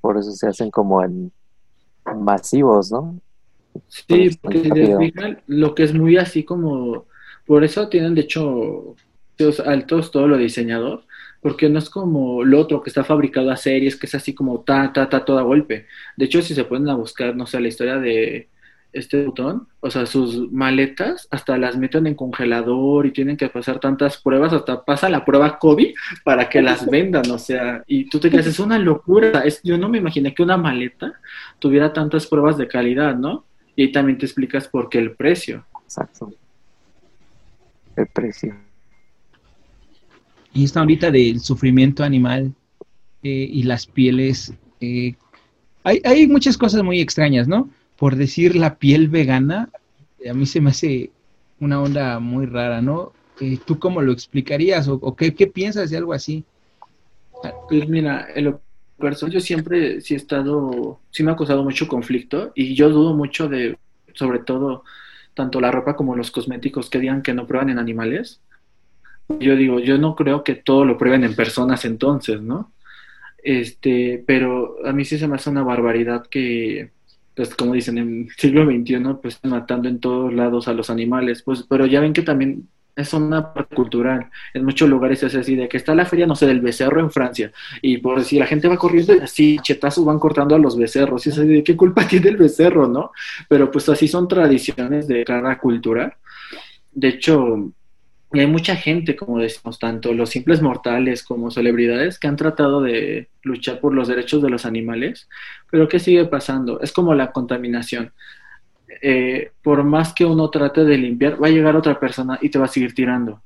Por eso se hacen como en masivos, ¿no? Sí, porque lo que es muy así como, por eso tienen de hecho altos todo lo diseñador, porque no es como lo otro que está fabricado a series, que es así como ta, ta, ta, todo a golpe. De hecho, si se ponen a buscar, no sé, la historia de este botón, o sea, sus maletas hasta las meten en congelador y tienen que pasar tantas pruebas, hasta pasa la prueba COVID para que las vendan, o sea, y tú te quedas, es una locura, es, yo no me imaginé que una maleta tuviera tantas pruebas de calidad, ¿no? Y ahí también te explicas por qué el precio. Exacto. El precio. Y esta ahorita del sufrimiento animal eh, y las pieles, eh, hay, hay, muchas cosas muy extrañas, ¿no? Por decir la piel vegana, a mí se me hace una onda muy rara, ¿no? Eh, ¿Tú cómo lo explicarías o, qué, piensas de algo así? Pues mira, en lo personal yo siempre sí he estado, sí me ha causado mucho conflicto y yo dudo mucho de, sobre todo, tanto la ropa como los cosméticos que digan que no prueban en animales yo digo, yo no creo que todo lo prueben en personas entonces, ¿no? Este, pero a mí sí se me hace una barbaridad que, pues como dicen, en el siglo XXI, pues matando en todos lados a los animales, pues, pero ya ven que también es una parte cultural. En muchos lugares es así, de que está la feria, no sé, del becerro en Francia, y por si la gente va corriendo así, chetazos van cortando a los becerros, y es de qué culpa tiene el becerro, ¿no? Pero pues así son tradiciones de cada cultura. De hecho, hay mucha gente, como decimos, tanto los simples mortales como celebridades, que han tratado de luchar por los derechos de los animales, pero ¿qué sigue pasando? Es como la contaminación eh, por más que uno trate de limpiar, va a llegar otra persona y te va a seguir tirando.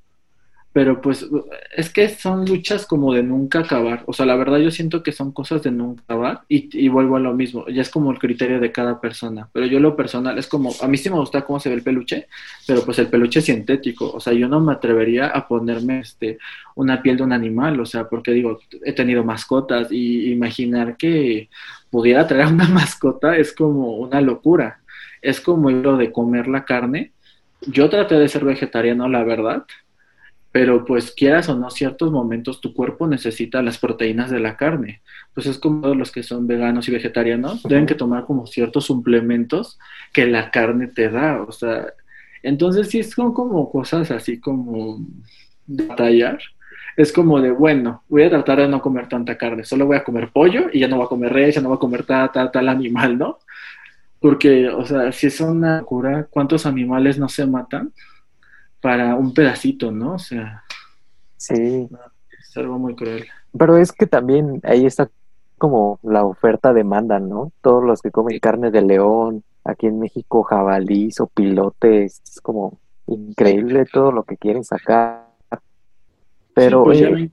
Pero pues es que son luchas como de nunca acabar. O sea, la verdad yo siento que son cosas de nunca acabar y, vuelvo a lo mismo. Ya es como el criterio de cada persona. Pero yo lo personal es como, a mí sí me gusta cómo se ve el peluche, pero pues el peluche es sintético. O sea, yo no me atrevería a ponerme este, una piel de un animal. O sea, porque digo, he tenido mascotas y imaginar que pudiera traer una mascota es como una locura es como lo de comer la carne. Yo traté de ser vegetariano, la verdad, pero pues quieras o no, ciertos momentos tu cuerpo necesita las proteínas de la carne. Pues es como los que son veganos y vegetarianos, deben que tomar como ciertos suplementos que la carne te da, o sea, entonces sí son como cosas así como batallar. Es como de, bueno, voy a tratar de no comer tanta carne, solo voy a comer pollo y ya no voy a comer res, ya no voy a comer tal, tal, tal animal, ¿no? Porque, o sea, si es una cura, ¿cuántos animales no se matan para un pedacito, no? O sea, sí. Es algo muy cruel. Pero es que también ahí está como la oferta-demanda, ¿no? Todos los que comen carne de león, aquí en México jabalís o pilotes, es como increíble todo lo que quieren sacar. Pero pues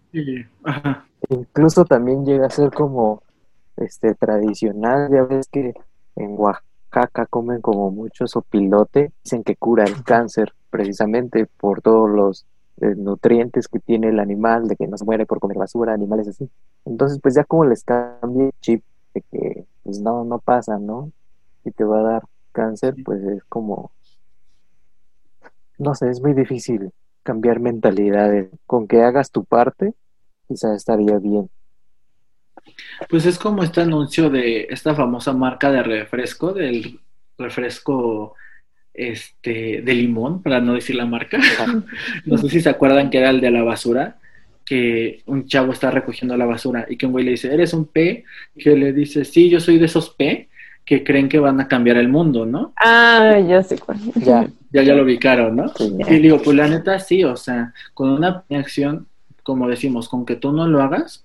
incluso también llega a ser como este tradicional, ya ves que en Oaxaca comen como mucho sopilote, dicen que cura el cáncer precisamente por todos los eh, nutrientes que tiene el animal, de que no se muere por comer basura, animales así. Entonces, pues ya como les cambia el chip de que pues no, no pasa, ¿no? Y te va a dar cáncer, pues es como, no sé, es muy difícil cambiar mentalidades. Con que hagas tu parte, quizás estaría bien. Pues es como este anuncio de esta famosa marca de refresco, del refresco este de limón, para no decir la marca. no sé si se acuerdan que era el de la basura, que un chavo está recogiendo la basura y que un güey le dice, ¿eres un P? Que le dice, sí, yo soy de esos P que creen que van a cambiar el mundo, ¿no? Ah, ya sé cuál. Ya, ya, ya lo ubicaron, ¿no? Y digo, pues la neta sí, o sea, con una acción, como decimos, con que tú no lo hagas,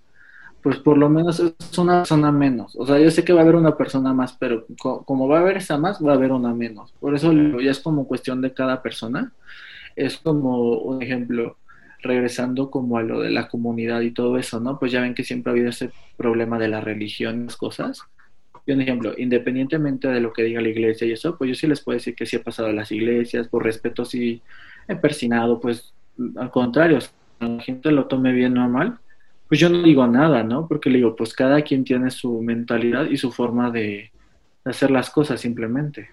pues por lo menos es una persona menos. O sea, yo sé que va a haber una persona más, pero como va a haber esa más, va a haber una menos. Por eso ya es como cuestión de cada persona. Es como un ejemplo, regresando como a lo de la comunidad y todo eso, ¿no? Pues ya ven que siempre ha habido ese problema de la religión y las cosas. Y un ejemplo, independientemente de lo que diga la iglesia y eso, pues yo sí les puedo decir que sí he pasado a las iglesias, por respeto sí he persinado, pues al contrario, la gente lo tome bien o mal, pues yo no digo nada, ¿no? Porque le digo, pues cada quien tiene su mentalidad y su forma de, hacer las cosas simplemente.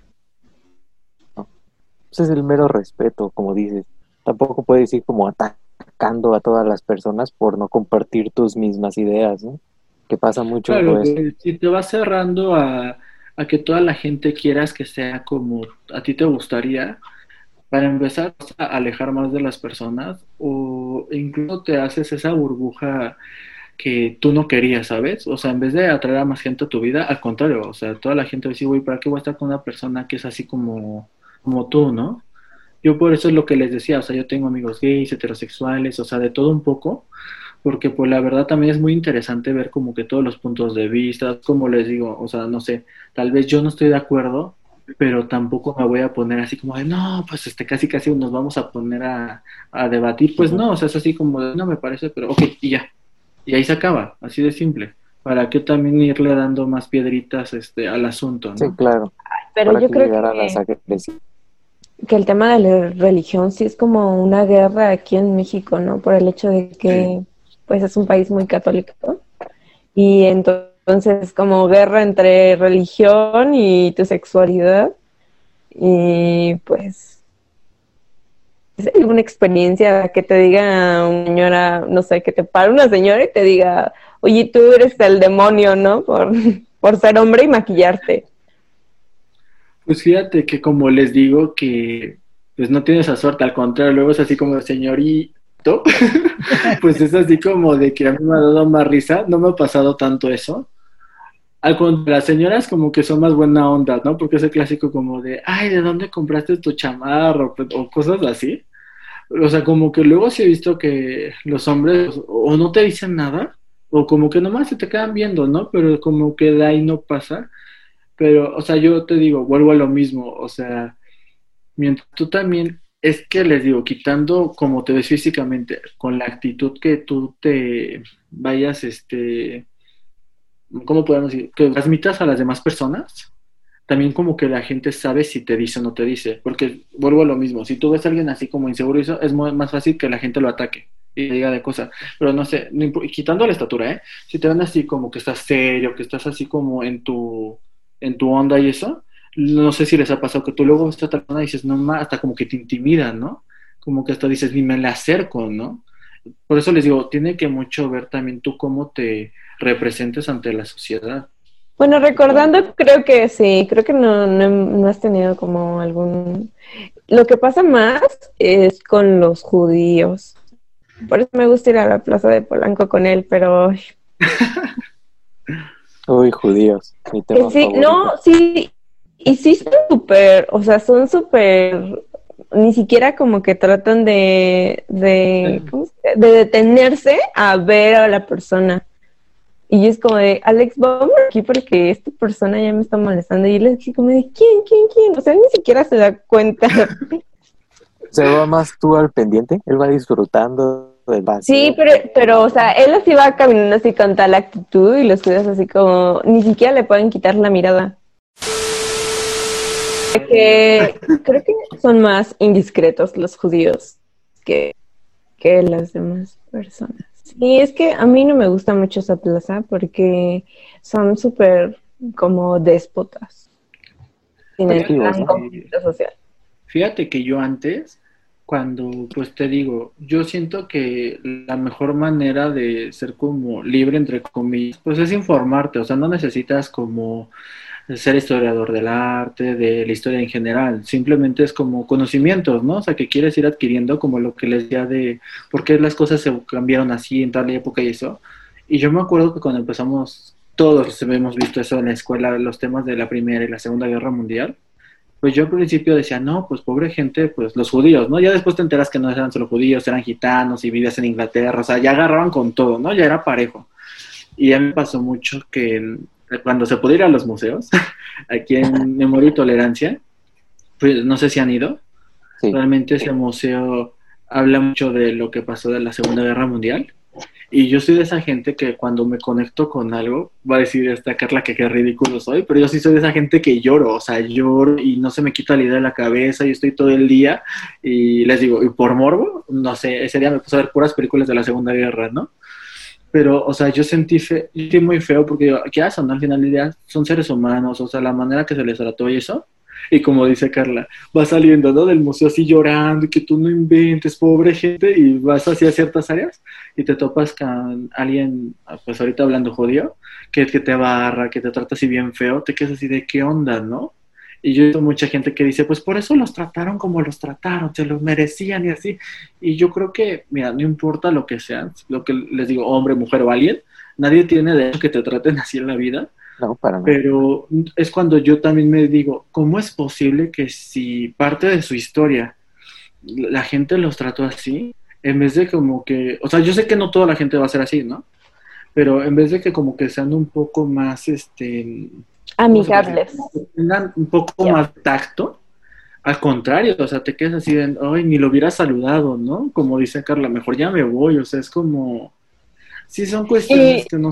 Ese es el mero respeto, como dices. Tampoco puedes ir como atacando a todas las personas por no compartir tus mismas ideas, ¿no? Que pasa mucho. Claro, si te vas cerrando a, a que toda la gente quieras que sea como a ti te gustaría, para empezar a alejar más de las personas o incluso te haces esa burbuja que tú no querías, ¿sabes? O sea, en vez de atraer a más gente a tu vida, al contrario, o sea, toda la gente decir, güey, ¿para qué voy a estar con una persona que es así como, como tú, ¿no? Yo por eso es lo que les decía, o sea, yo tengo amigos gays, heterosexuales, o sea, de todo un poco, porque pues la verdad también es muy interesante ver como que todos los puntos de vista, como les digo, o sea, no sé, tal vez yo no estoy de acuerdo, pero tampoco me voy a poner así como de, no, pues este casi casi nos vamos a poner a, debatir, pues no, o sea, es así como de, no me parece, pero ok, y ya, y ahí se acaba, así de simple. ¿Para qué también irle dando más piedritas este al asunto? ¿no? Sí, claro. Pero yo creo que, que el tema de la religión sí es como una guerra aquí en México, ¿no? Por el hecho de que pues es un país muy católico. Y entonces entonces, como guerra entre religión y tu sexualidad. Y pues, alguna experiencia que te diga una señora, no sé, que te pare una señora y te diga, oye, tú eres el demonio, ¿no? Por, por ser hombre y maquillarte. Pues fíjate que como les digo que pues no tienes esa suerte, al contrario, luego es así como señorito, pues es así como de que a mí me ha dado más risa, no me ha pasado tanto eso. Al contrario, las señoras como que son más buena onda, ¿no? Porque es el clásico como de, ay, ¿de dónde compraste tu chamarro? O cosas así. O sea, como que luego sí he visto que los hombres o no te dicen nada, o como que nomás se te quedan viendo, ¿no? Pero como que de ahí no pasa. Pero, o sea, yo te digo, vuelvo a lo mismo, o sea, mientras tú también, es que les digo, quitando como te ves físicamente, con la actitud que tú te vayas, este, ¿cómo podemos decir? Que transmitas a las demás personas, también como que la gente sabe si te dice o no te dice, porque vuelvo a lo mismo, si tú ves a alguien así como inseguro, eso es más fácil que la gente lo ataque y diga de cosas, pero no sé, quitando la estatura, ¿eh? Si te ven así como que estás serio, que estás así como en tu en tu onda y eso, no sé si les ha pasado que tú luego ves a otra persona y dices, no más, hasta como que te intimida, ¿no? Como que hasta dices, ni me le acerco, ¿no? Por eso les digo, tiene que mucho ver también tú cómo te representes ante la sociedad. Bueno, recordando, creo que sí, creo que no, no, has tenido como algún... Lo que pasa más es con los judíos. Por eso me gusta ir a la plaza de Polanco con él, pero... Uy, judíos. sí, no, sí, y sí son súper, o sea, son súper, ni siquiera como que tratan de, de, de detenerse a ver a la persona. Y es como de, Alex, vamos aquí porque esta persona ya me está molestando. Y él es como de, ¿quién, quién, quién? O sea, ni siquiera se da cuenta. ¿Se va más tú al pendiente? Él va disfrutando Sí, pero, pero, o sea, él así va caminando así con tal actitud y los cuidas así como, ni siquiera le pueden quitar la mirada. Que, creo que son más indiscretos los judíos que, que las demás personas. Sí, es que a mí no me gusta mucho esa plaza porque son súper como déspotas. social. Fíjate que yo antes cuando, pues te digo, yo siento que la mejor manera de ser como libre, entre comillas, pues es informarte, o sea, no necesitas como ser historiador del arte, de la historia en general, simplemente es como conocimientos, ¿no? O sea, que quieres ir adquiriendo como lo que les decía de por qué las cosas se cambiaron así en tal época y eso. Y yo me acuerdo que cuando empezamos, todos hemos visto eso en la escuela, los temas de la Primera y la Segunda Guerra Mundial, pues yo al principio decía, no, pues pobre gente, pues los judíos, ¿no? Ya después te enteras que no eran solo judíos, eran gitanos y vivías en Inglaterra, o sea, ya agarraban con todo, ¿no? Ya era parejo. Y ya me pasó mucho que cuando se puede ir a los museos, aquí en Memoria y Tolerancia, pues no sé si han ido, realmente ese museo habla mucho de lo que pasó de la Segunda Guerra Mundial. Y yo soy de esa gente que cuando me conecto con algo, va a decir esta Carla que qué ridículo soy, pero yo sí soy de esa gente que lloro, o sea, lloro y no se me quita la idea de la cabeza y estoy todo el día y les digo, y por morbo, no sé, ese día me puse a ver puras películas de la Segunda Guerra, ¿no? Pero, o sea, yo sentí, fe, sentí muy feo porque, ¿qué hacen? Al final del día son seres humanos, o sea, la manera que se les trató y eso, y como dice Carla, vas saliendo ¿no? del museo así llorando que tú no inventes, pobre gente, y vas hacia ciertas áreas y te topas con alguien, pues ahorita hablando judío, que, que te barra, que te trata así bien feo, te quedas así de qué onda, ¿no? Y yo he visto mucha gente que dice, pues por eso los trataron como los trataron, se los merecían y así. Y yo creo que, mira, no importa lo que sean, lo que les digo, hombre, mujer o alguien, nadie tiene derecho que te traten así en la vida no, para Pero es cuando yo también me digo, ¿cómo es posible que si parte de su historia la gente los trató así, en vez de como que, o sea, yo sé que no toda la gente va a ser así, ¿no? Pero en vez de que como que sean un poco más, este... Amigables. Tengan un poco más tacto, al contrario, o sea, te quedas así de, ay, ni lo hubiera saludado, ¿no? Como dice Carla, mejor ya me voy, o sea, es como... Sí, son cuestiones que no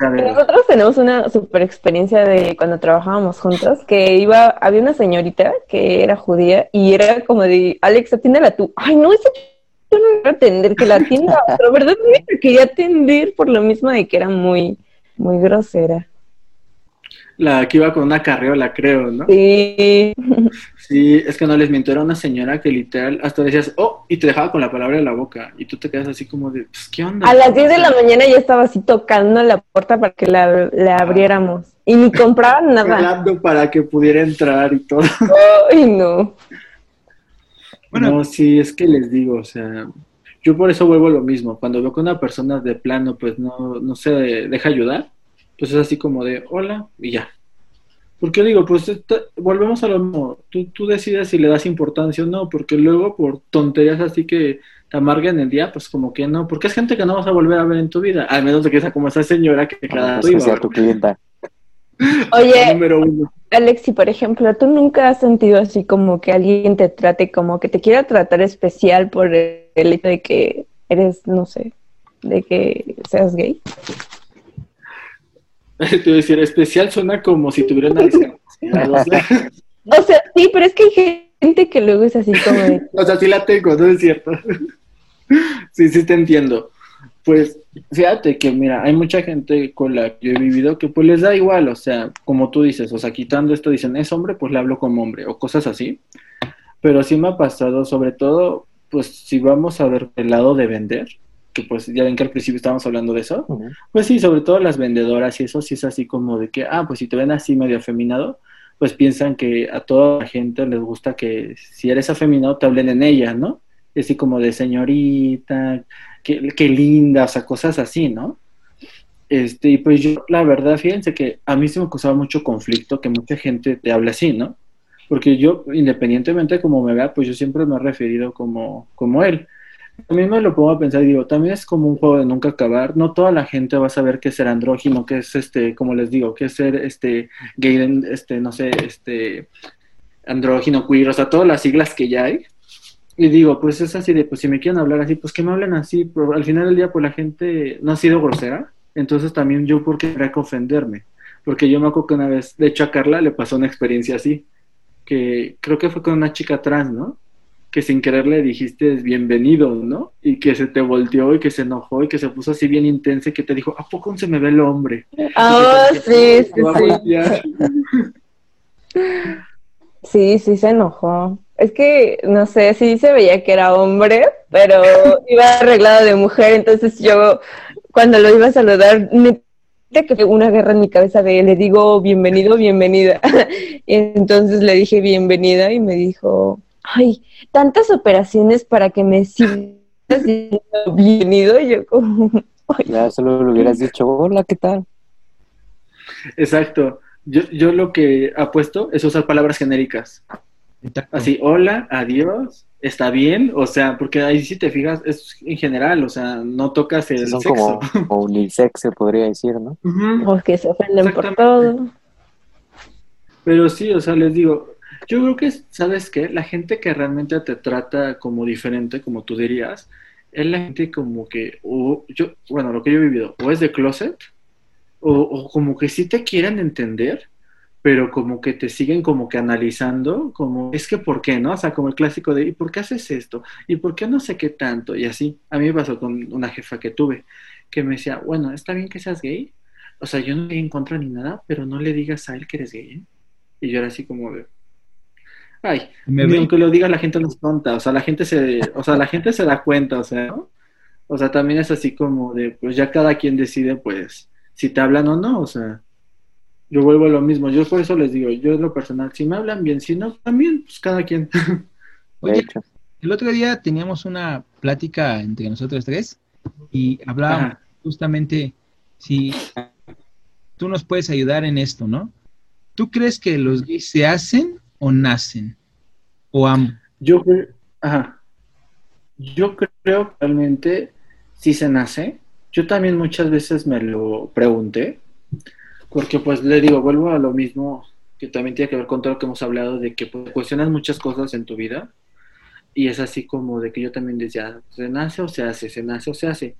nosotros tenemos una super experiencia de cuando trabajábamos juntos, que iba, había una señorita que era judía y era como de, Alex, atiéndela tú. Ay, no, esa yo no a atender, que la atienda, pero verdad quería atender por lo mismo de que era muy, muy grosera. La que iba con una carriola, creo, ¿no? Sí. Sí, es que no les miento, era una señora que literal hasta decías, oh, y te dejaba con la palabra en la boca. Y tú te quedas así como de, pues, ¿qué onda? A las 10 de la mañana ya estaba así tocando la puerta para que la, la abriéramos. Y ni compraban nada. Hablando para que pudiera entrar y todo. Ay, no. Bueno. No, sí, es que les digo, o sea, yo por eso vuelvo a lo mismo. Cuando veo que una persona de plano, pues no, no se deja ayudar, pues es así como de, hola, y ya. Porque digo, pues esta- volvemos a lo mismo. Tú, tú decides si le das importancia o no, porque luego por tonterías así que te amarguen el día, pues como que no, porque es gente que no vas a volver a ver en tu vida, al menos de que sea como esa señora que cada Pues que sea tu clienta. Oye, número uno. Alexi, por ejemplo, ¿tú nunca has sentido así como que alguien te trate como que te quiera tratar especial por el hecho de que eres, no sé, de que seas gay? Te iba a decir, especial suena como si tuviera una discapacidad. O sea, O sea, sí, pero es que hay gente que luego es así como de, o sea, sí la tengo, no es cierto. Sí, sí te entiendo. Pues fíjate que, mira, hay mucha gente con la que yo he vivido que pues les da igual, o sea, como tú dices, o sea, quitando esto, dicen, es hombre, pues le hablo como hombre, o cosas así. Pero sí me ha pasado, sobre todo, pues si vamos a ver el lado de vender, que pues ya ven que al principio estábamos hablando de eso, pues sí, sobre todo las vendedoras y eso sí es así como de que, ah, pues si te ven así medio afeminado, pues piensan que a toda la gente les gusta que si eres afeminado te hablen en ella, ¿no? Así como de señorita, qué, qué linda, o sea, cosas así, ¿no? Este, y pues yo, la verdad, fíjense que a mí se me causaba mucho conflicto que mucha gente te hable así, ¿no? Porque yo, independientemente de cómo me vea, pues yo siempre me he referido como, como él. También me lo pongo a pensar y digo, también es como un juego de nunca acabar. No toda la gente va a saber qué es ser andrógino, qué es este, como les digo, qué es ser este gay, este, no sé, este andrógino, queer, o sea, todas las siglas que ya hay. Y digo, pues es así de, pues si me quieren hablar así, pues que me hablen así, pero al final del día, pues la gente no ha sido grosera, entonces también yo, ¿por qué tendría que ofenderme? Porque yo me acuerdo que una vez, de hecho a Carla le pasó una experiencia así, que creo que fue con una chica trans, ¿no? Que sin querer le dijiste bienvenido, ¿no? Y que se te volteó y que se enojó y que se puso así bien intensa y que te dijo, ¿a poco se me ve el hombre? ah, te sí, sí, "Te va a sí. voltear". Sí, sí se enojó. Es que, no sé, sí se veía que era hombre, pero iba arreglado de mujer, entonces yo cuando lo iba a saludar, que fue una guerra en mi cabeza de le digo bienvenido, bienvenida. Y entonces le dije bienvenida y me dijo, ay, tantas operaciones para que me diciendo bienvenido. Y yo como, ay, Ya solo le hubieras dicho, hola, ¿qué tal? Exacto. Yo, yo lo que apuesto es usar palabras genéricas. Exacto. Así, hola, adiós, está bien, o sea, porque ahí si te fijas, es en general, o sea, no tocas el Son sexo. como, unisex, se podría decir, ¿no? O que se ofenden por todo. Pero sí, o sea, les digo, yo creo que, ¿sabes qué? La gente que realmente te trata como diferente, como tú dirías, es la gente como que, o yo, bueno, lo que yo he vivido, o es de closet, o, o como que sí te quieren entender, pero como que te siguen como que analizando, como, es que ¿por qué, no? O sea, como el clásico de, ¿y por qué haces esto? ¿Y por qué no sé qué tanto? Y así, a mí me pasó con una jefa que tuve, que me decía, bueno, está bien que seas gay, o sea, yo no estoy en contra ni nada, pero no le digas a él que eres gay, ¿eh? Y yo era así como de, ay, Me ni aunque lo diga la gente no es tonta, o sea, la gente se, o sea, la gente se da cuenta, o sea, ¿no? O sea, también es así como de, pues ya cada quien decide, pues, si te hablan o no, o sea, yo vuelvo a lo mismo, yo por eso les digo, yo es lo personal, si me hablan bien, si no, también, pues cada quien. Oye, el otro día teníamos una plática entre nosotros tres y hablábamos Ajá. justamente si tú nos puedes ayudar en esto, ¿no? ¿Tú crees que los gays se hacen o nacen? O ambos. Yo, ajá. Yo creo que realmente si se nace. Yo también muchas veces me lo pregunté, porque pues le digo, vuelvo a lo mismo, que también tiene que ver con todo lo que hemos hablado, de que pues, cuestionas muchas cosas en tu vida, y es así como de que yo también decía, ¿se nace o se hace? ¿Se nace o se hace?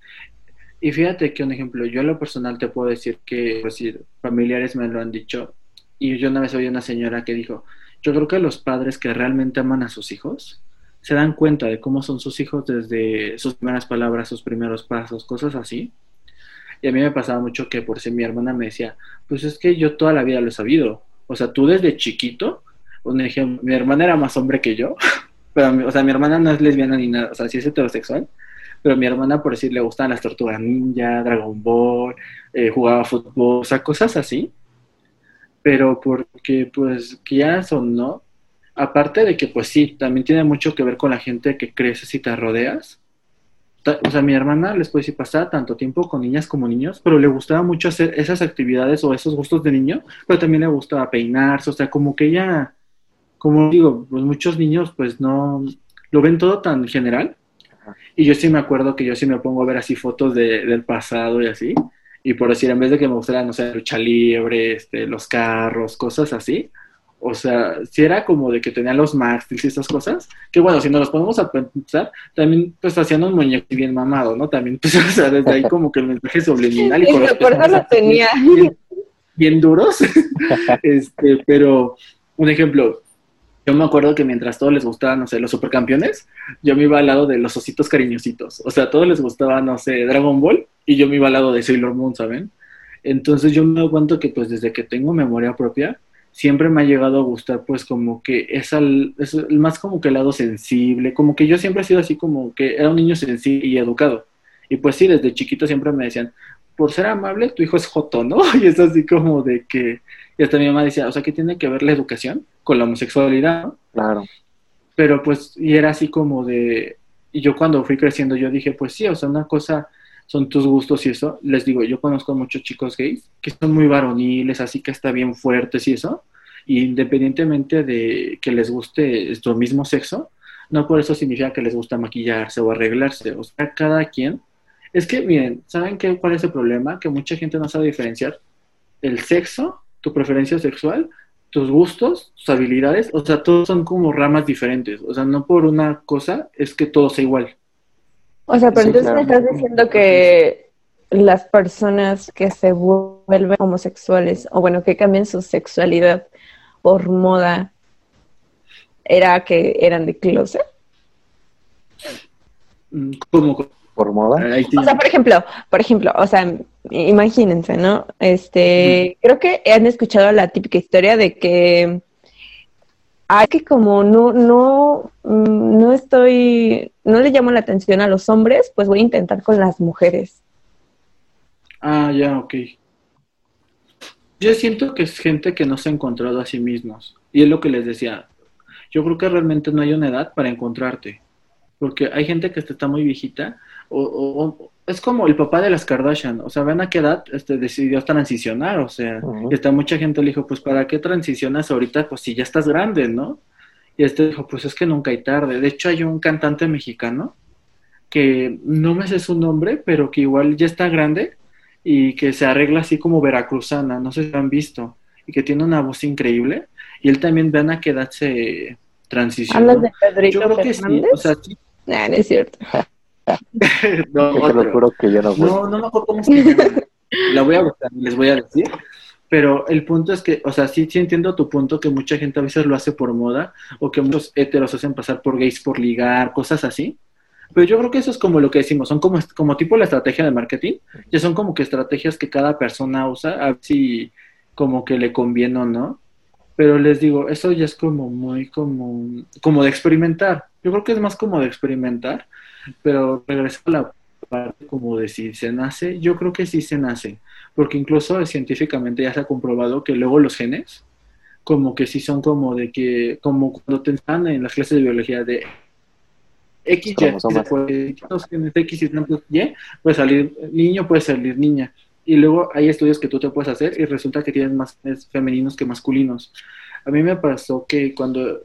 Y fíjate que un ejemplo, yo en lo personal te puedo decir que, pues, familiares me lo han dicho, y yo una vez oí una señora que dijo, yo creo que los padres que realmente aman a sus hijos se dan cuenta de cómo son sus hijos desde sus primeras palabras, sus primeros pasos, cosas así. Y a mí me pasaba mucho que por si mi hermana me decía, pues es que yo toda la vida lo he sabido. O sea, tú desde chiquito, un ejemplo, mi hermana era más hombre que yo, pero, o sea, mi hermana no es lesbiana ni nada, o sea, sí es heterosexual, pero mi hermana, por decir, le gustan las tortugas ninja, Dragon Ball, eh, jugaba fútbol, o sea, cosas así. Pero porque, pues, que ya son, ¿no? Aparte de que, pues sí, también tiene mucho que ver con la gente que creces y te rodeas. O sea, mi hermana, les puedo decir, pasaba tanto tiempo con niñas como niños, pero le gustaba mucho hacer esas actividades o esos gustos de niño, pero también le gustaba peinarse, o sea, como que ella, como digo, pues muchos niños pues no lo ven todo tan general. Y yo sí me acuerdo que yo sí me pongo a ver así fotos de, del pasado y así, y por decir, en vez de que me gustara, no sé, lucha libre, este, los carros, cosas así, o sea, si era como de que tenían los mástiles y esas cosas, que bueno, si nos los ponemos a pensar, también pues hacían un muñeco bien mamado, ¿no? También, pues, o sea, desde ahí como que el mensaje subliminal y por eso lo tenía. Bien, duros, este, pero un ejemplo, yo me acuerdo que mientras todos les gustaban, no sé, los supercampeones, yo me iba al lado de los ositos cariñositos. O sea, a todos les gustaba, no sé, Dragon Ball y yo me iba al lado de Sailor Moon, ¿saben? Entonces yo me cuenta que pues desde que tengo memoria propia, siempre me ha llegado a gustar pues como que es, al, es más como que el lado sensible, como que yo siempre he sido así como que era un niño sensible y educado. Y pues sí, desde chiquito siempre me decían, por ser amable, tu hijo es joto, ¿no? Y es así como de que, y hasta mi mamá decía, o sea, que tiene que ver la educación con la homosexualidad, ¿no? Claro. Pero pues, y era así como de, y yo cuando fui creciendo, yo dije, pues sí, o sea, una cosa son tus gustos y eso. Les digo, yo conozco a muchos chicos gays que son muy varoniles, así que está bien fuertes y eso. Y independientemente de que les guste su mismo sexo, no por eso significa que les gusta maquillarse o arreglarse. O sea, cada quien. Es que, miren, ¿saben qué, cuál es el problema? Que mucha gente no sabe diferenciar el sexo, tu preferencia sexual, tus gustos, tus habilidades. O sea, todos son como ramas diferentes. O sea, no por una cosa es que todo sea igual. O sea, pero entonces me estás diciendo que las personas que se vuelven homosexuales, o bueno, que cambian su sexualidad por moda, era que eran de closet. ¿Cómo? ¿Por moda? O sea, por ejemplo, por ejemplo, o sea, imagínense, ¿no? Este, creo que han escuchado la típica historia de que hay que como no, no, mm, no estoy, no le llamo la atención a los hombres, pues voy a intentar con las mujeres. Ah, ya, ok. Yo siento que es gente que no se ha encontrado a sí mismos. Y es lo que les decía. Yo creo que realmente no hay una edad para encontrarte. Porque hay gente que está muy viejita o, es como el papá de las Kardashian, o sea, ven a qué edad este, decidió transicionar, o sea, y está mucha gente le dijo, pues, ¿para qué transicionas ahorita? Pues si ya estás grande, ¿no? Y este dijo, pues es que nunca hay tarde. De hecho, hay un cantante mexicano que no me sé su nombre, pero que igual ya está grande y que se arregla así como veracruzana, no sé si lo han visto, y que tiene una voz increíble. Y él también, vean a qué edad se transicionó. ¿Hablas de Pedrito Yo creo que sí, o sea, sí. no es cierto. no, te lo juro que yo no fui. No, no me acuerdo cómo se llama. La voy a buscar, les voy a decir. Pero el punto es que, o sea, sí, sí entiendo tu punto que mucha gente a veces lo hace por moda o que muchos heteros hacen pasar por gays por ligar, cosas así. Pero yo creo que eso es como lo que decimos, son como, como tipo la estrategia de marketing, ya son como que estrategias que cada persona usa, a ver si como que le conviene o no. Pero les digo, eso ya es como muy como, como de experimentar. Yo creo que es más como de experimentar pero regreso a la parte como de si se nace, yo creo que sí se nace, porque incluso científicamente ya se ha comprobado que luego los genes, como que sí son como de que, como cuando te enseñan en las clases de biología de X, Y, X Y, puede salir niño, puede salir niña. Y luego hay estudios que tú te puedes hacer y resulta que tienes más femeninos que masculinos. A mí me pasó que cuando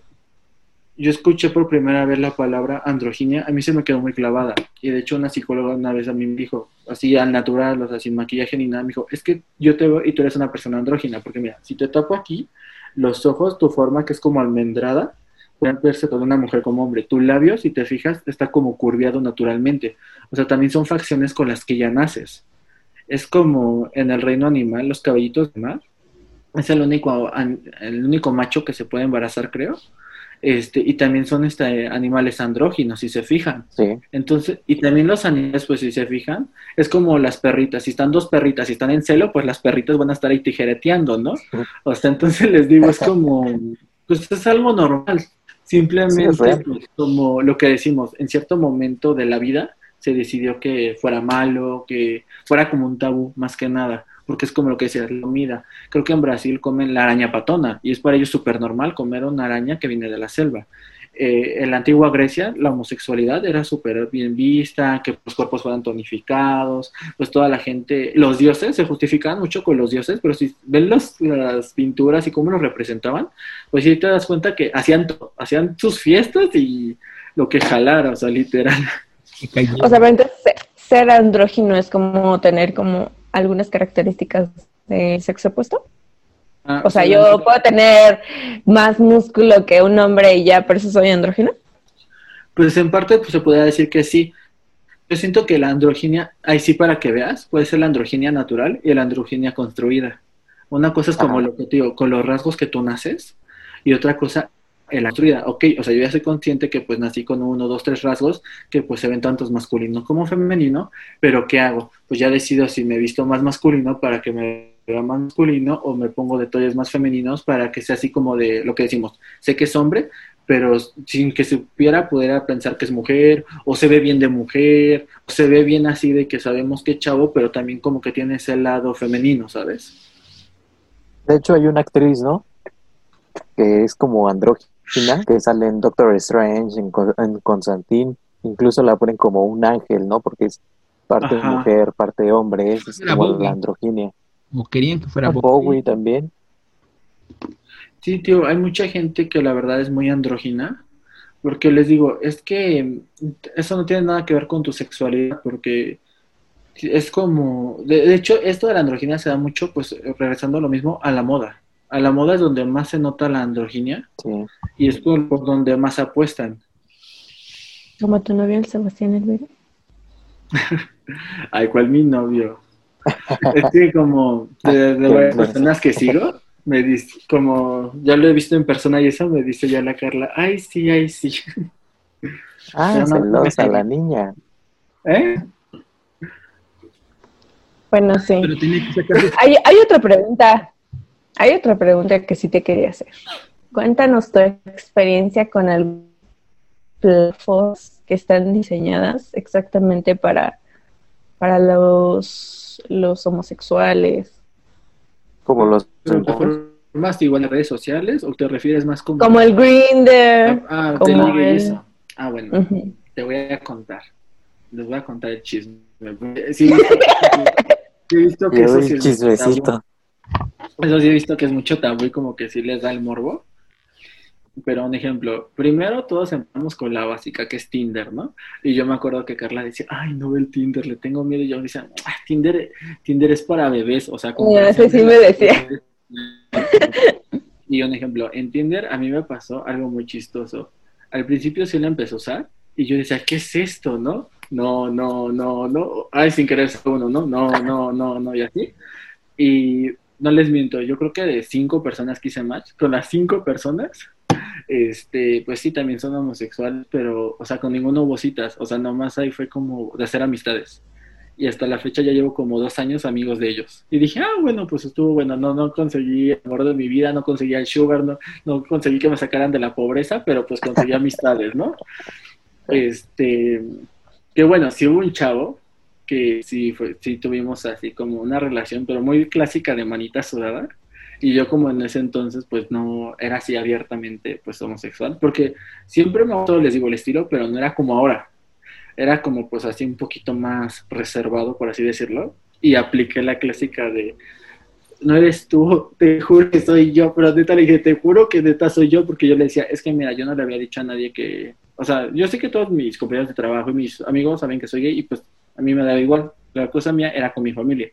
yo escuché por primera vez la palabra androginia, a mí se me quedó muy clavada. Y de hecho una psicóloga una vez a mí me dijo, así al natural, o sea, sin maquillaje ni nada, me dijo, es que yo te veo y tú eres una persona andrógina, porque mira, si te tapo aquí, los ojos, tu forma que es como almendrada, pueden verse toda una mujer como hombre. Tu labio, si te fijas, está como curviado naturalmente. O sea, también son facciones con las que ya naces. Es como en el reino animal, los caballitos de mar. Es el único, el único macho que se puede embarazar, creo este, y también son este, animales andróginos, si se fijan. Sí. Entonces, y también los animales, pues si se fijan, es como las perritas, si están dos perritas y están en celo, pues las perritas van a estar ahí tijereteando, ¿no? O sea, entonces les digo, es como, pues es algo normal, simplemente pues, como lo que decimos, en cierto momento de la vida se decidió que fuera malo, que fuera como un tabú, más que nada porque es como lo que decía, la comida. Creo que en Brasil comen la araña patona y es para ellos súper normal comer una araña que viene de la selva. Eh, en la antigua Grecia la homosexualidad era súper bien vista, que los cuerpos fueran tonificados, pues toda la gente, los dioses se justificaban mucho con los dioses, pero si ven las pinturas y cómo los representaban, pues sí te das cuenta que hacían, hacían sus fiestas y lo que jalara, o sea, literal. O sea, pero entonces ser andrógino es como tener como algunas características del sexo opuesto? Ah, o sea, yo puedo tener más músculo que un hombre y ya, por eso soy andrógino. Pues en parte pues, se podría decir que sí. Yo siento que la androginia, ahí sí para que veas, puede ser la androginia natural y la androginia construida. Una cosa es como lo que te digo, con los rasgos que tú naces, y otra cosa en la construida. Ok, o sea, yo ya soy consciente que pues nací con uno, dos, tres rasgos que pues se ven tantos masculino como femenino, pero ¿qué hago? Pues ya decido si me visto más masculino para que me vea masculino o me pongo detalles más femeninos para que sea así como de lo que decimos, sé que es hombre, pero sin que supiera pudiera pensar que es mujer, o se ve bien de mujer, o se ve bien así de que sabemos que es chavo, pero también como que tiene ese lado femenino, ¿sabes? De hecho hay una actriz, ¿no? Que es como andrógina que sale en Doctor Strange, en, en Constantine, incluso la ponen como un ángel, ¿no? Porque es parte mujer, parte hombre, es, como la androginia. O querían que fuera Bowie. también. Sí, tío, hay mucha gente que la verdad es muy andrógina, porque les digo, es que eso no tiene nada que ver con tu sexualidad, porque es como, de, hecho, esto de la androginia se da mucho, pues, regresando a lo mismo, a la moda a la moda es donde más se nota la androginia y es por, donde más apuestan. Como tu novio el Sebastián Elvira. Ay, ¿cuál mi novio? es que como de, de personas que sigo, me dice, como ya lo he visto en persona y eso me dice ya la Carla, ay sí, ay sí. Ah, celosa la niña. ¿Eh? Bueno, sí. hay, hay otra pregunta. Hay otra pregunta que sí te quería hacer. Cuéntanos tu experiencia con el plataformas que están diseñadas exactamente para, para los, los homosexuales. Como los más igual en redes sociales o te refieres más como como el Grinder ah, ah como el... ah bueno te voy a contar les voy a contar el chisme sí, he visto que eso sí chismecito eso sí he visto que es mucho tabú y como que sí les da el morbo. Pero un ejemplo, primero todos empezamos con la básica que es Tinder, ¿no? Y yo me acuerdo que Carla decía, ay, no ve el Tinder, le tengo miedo. Y yo decía, ah, Tinder, Tinder es para bebés, o sea, como... No, sí me decía. Y un ejemplo, en Tinder a mí me pasó algo muy chistoso. Al principio sí la empezó a usar y yo decía, ¿qué es esto, no? No, no, no, no. Ay, sin querer uno, ¿no? No, no, no, no, y así. Y no les miento, yo creo que de cinco personas que hice match, con las cinco personas, este, pues sí, también son homosexuales, pero, o sea, con ninguno hubo citas, o sea, nomás ahí fue como de hacer amistades. Y hasta la fecha ya llevo como dos años amigos de ellos. Y dije, ah, bueno, pues estuvo bueno, no, no conseguí el amor de mi vida, no conseguí el sugar, no, no conseguí que me sacaran de la pobreza, pero pues conseguí amistades, ¿no? Este, que bueno, si hubo un chavo que sí, fue, sí tuvimos así como una relación, pero muy clásica de manita sudada. Y yo como en ese entonces pues no era así abiertamente pues homosexual, porque siempre me gustó, les digo, el estilo, pero no era como ahora. Era como pues así un poquito más reservado, por así decirlo. Y apliqué la clásica de, no eres tú, te juro que soy yo, pero neta le dije, te juro que neta soy yo, porque yo le decía, es que mira, yo no le había dicho a nadie que, o sea, yo sé que todos mis compañeros de trabajo y mis amigos saben que soy gay y pues a mí me daba igual. La cosa mía era con mi familia.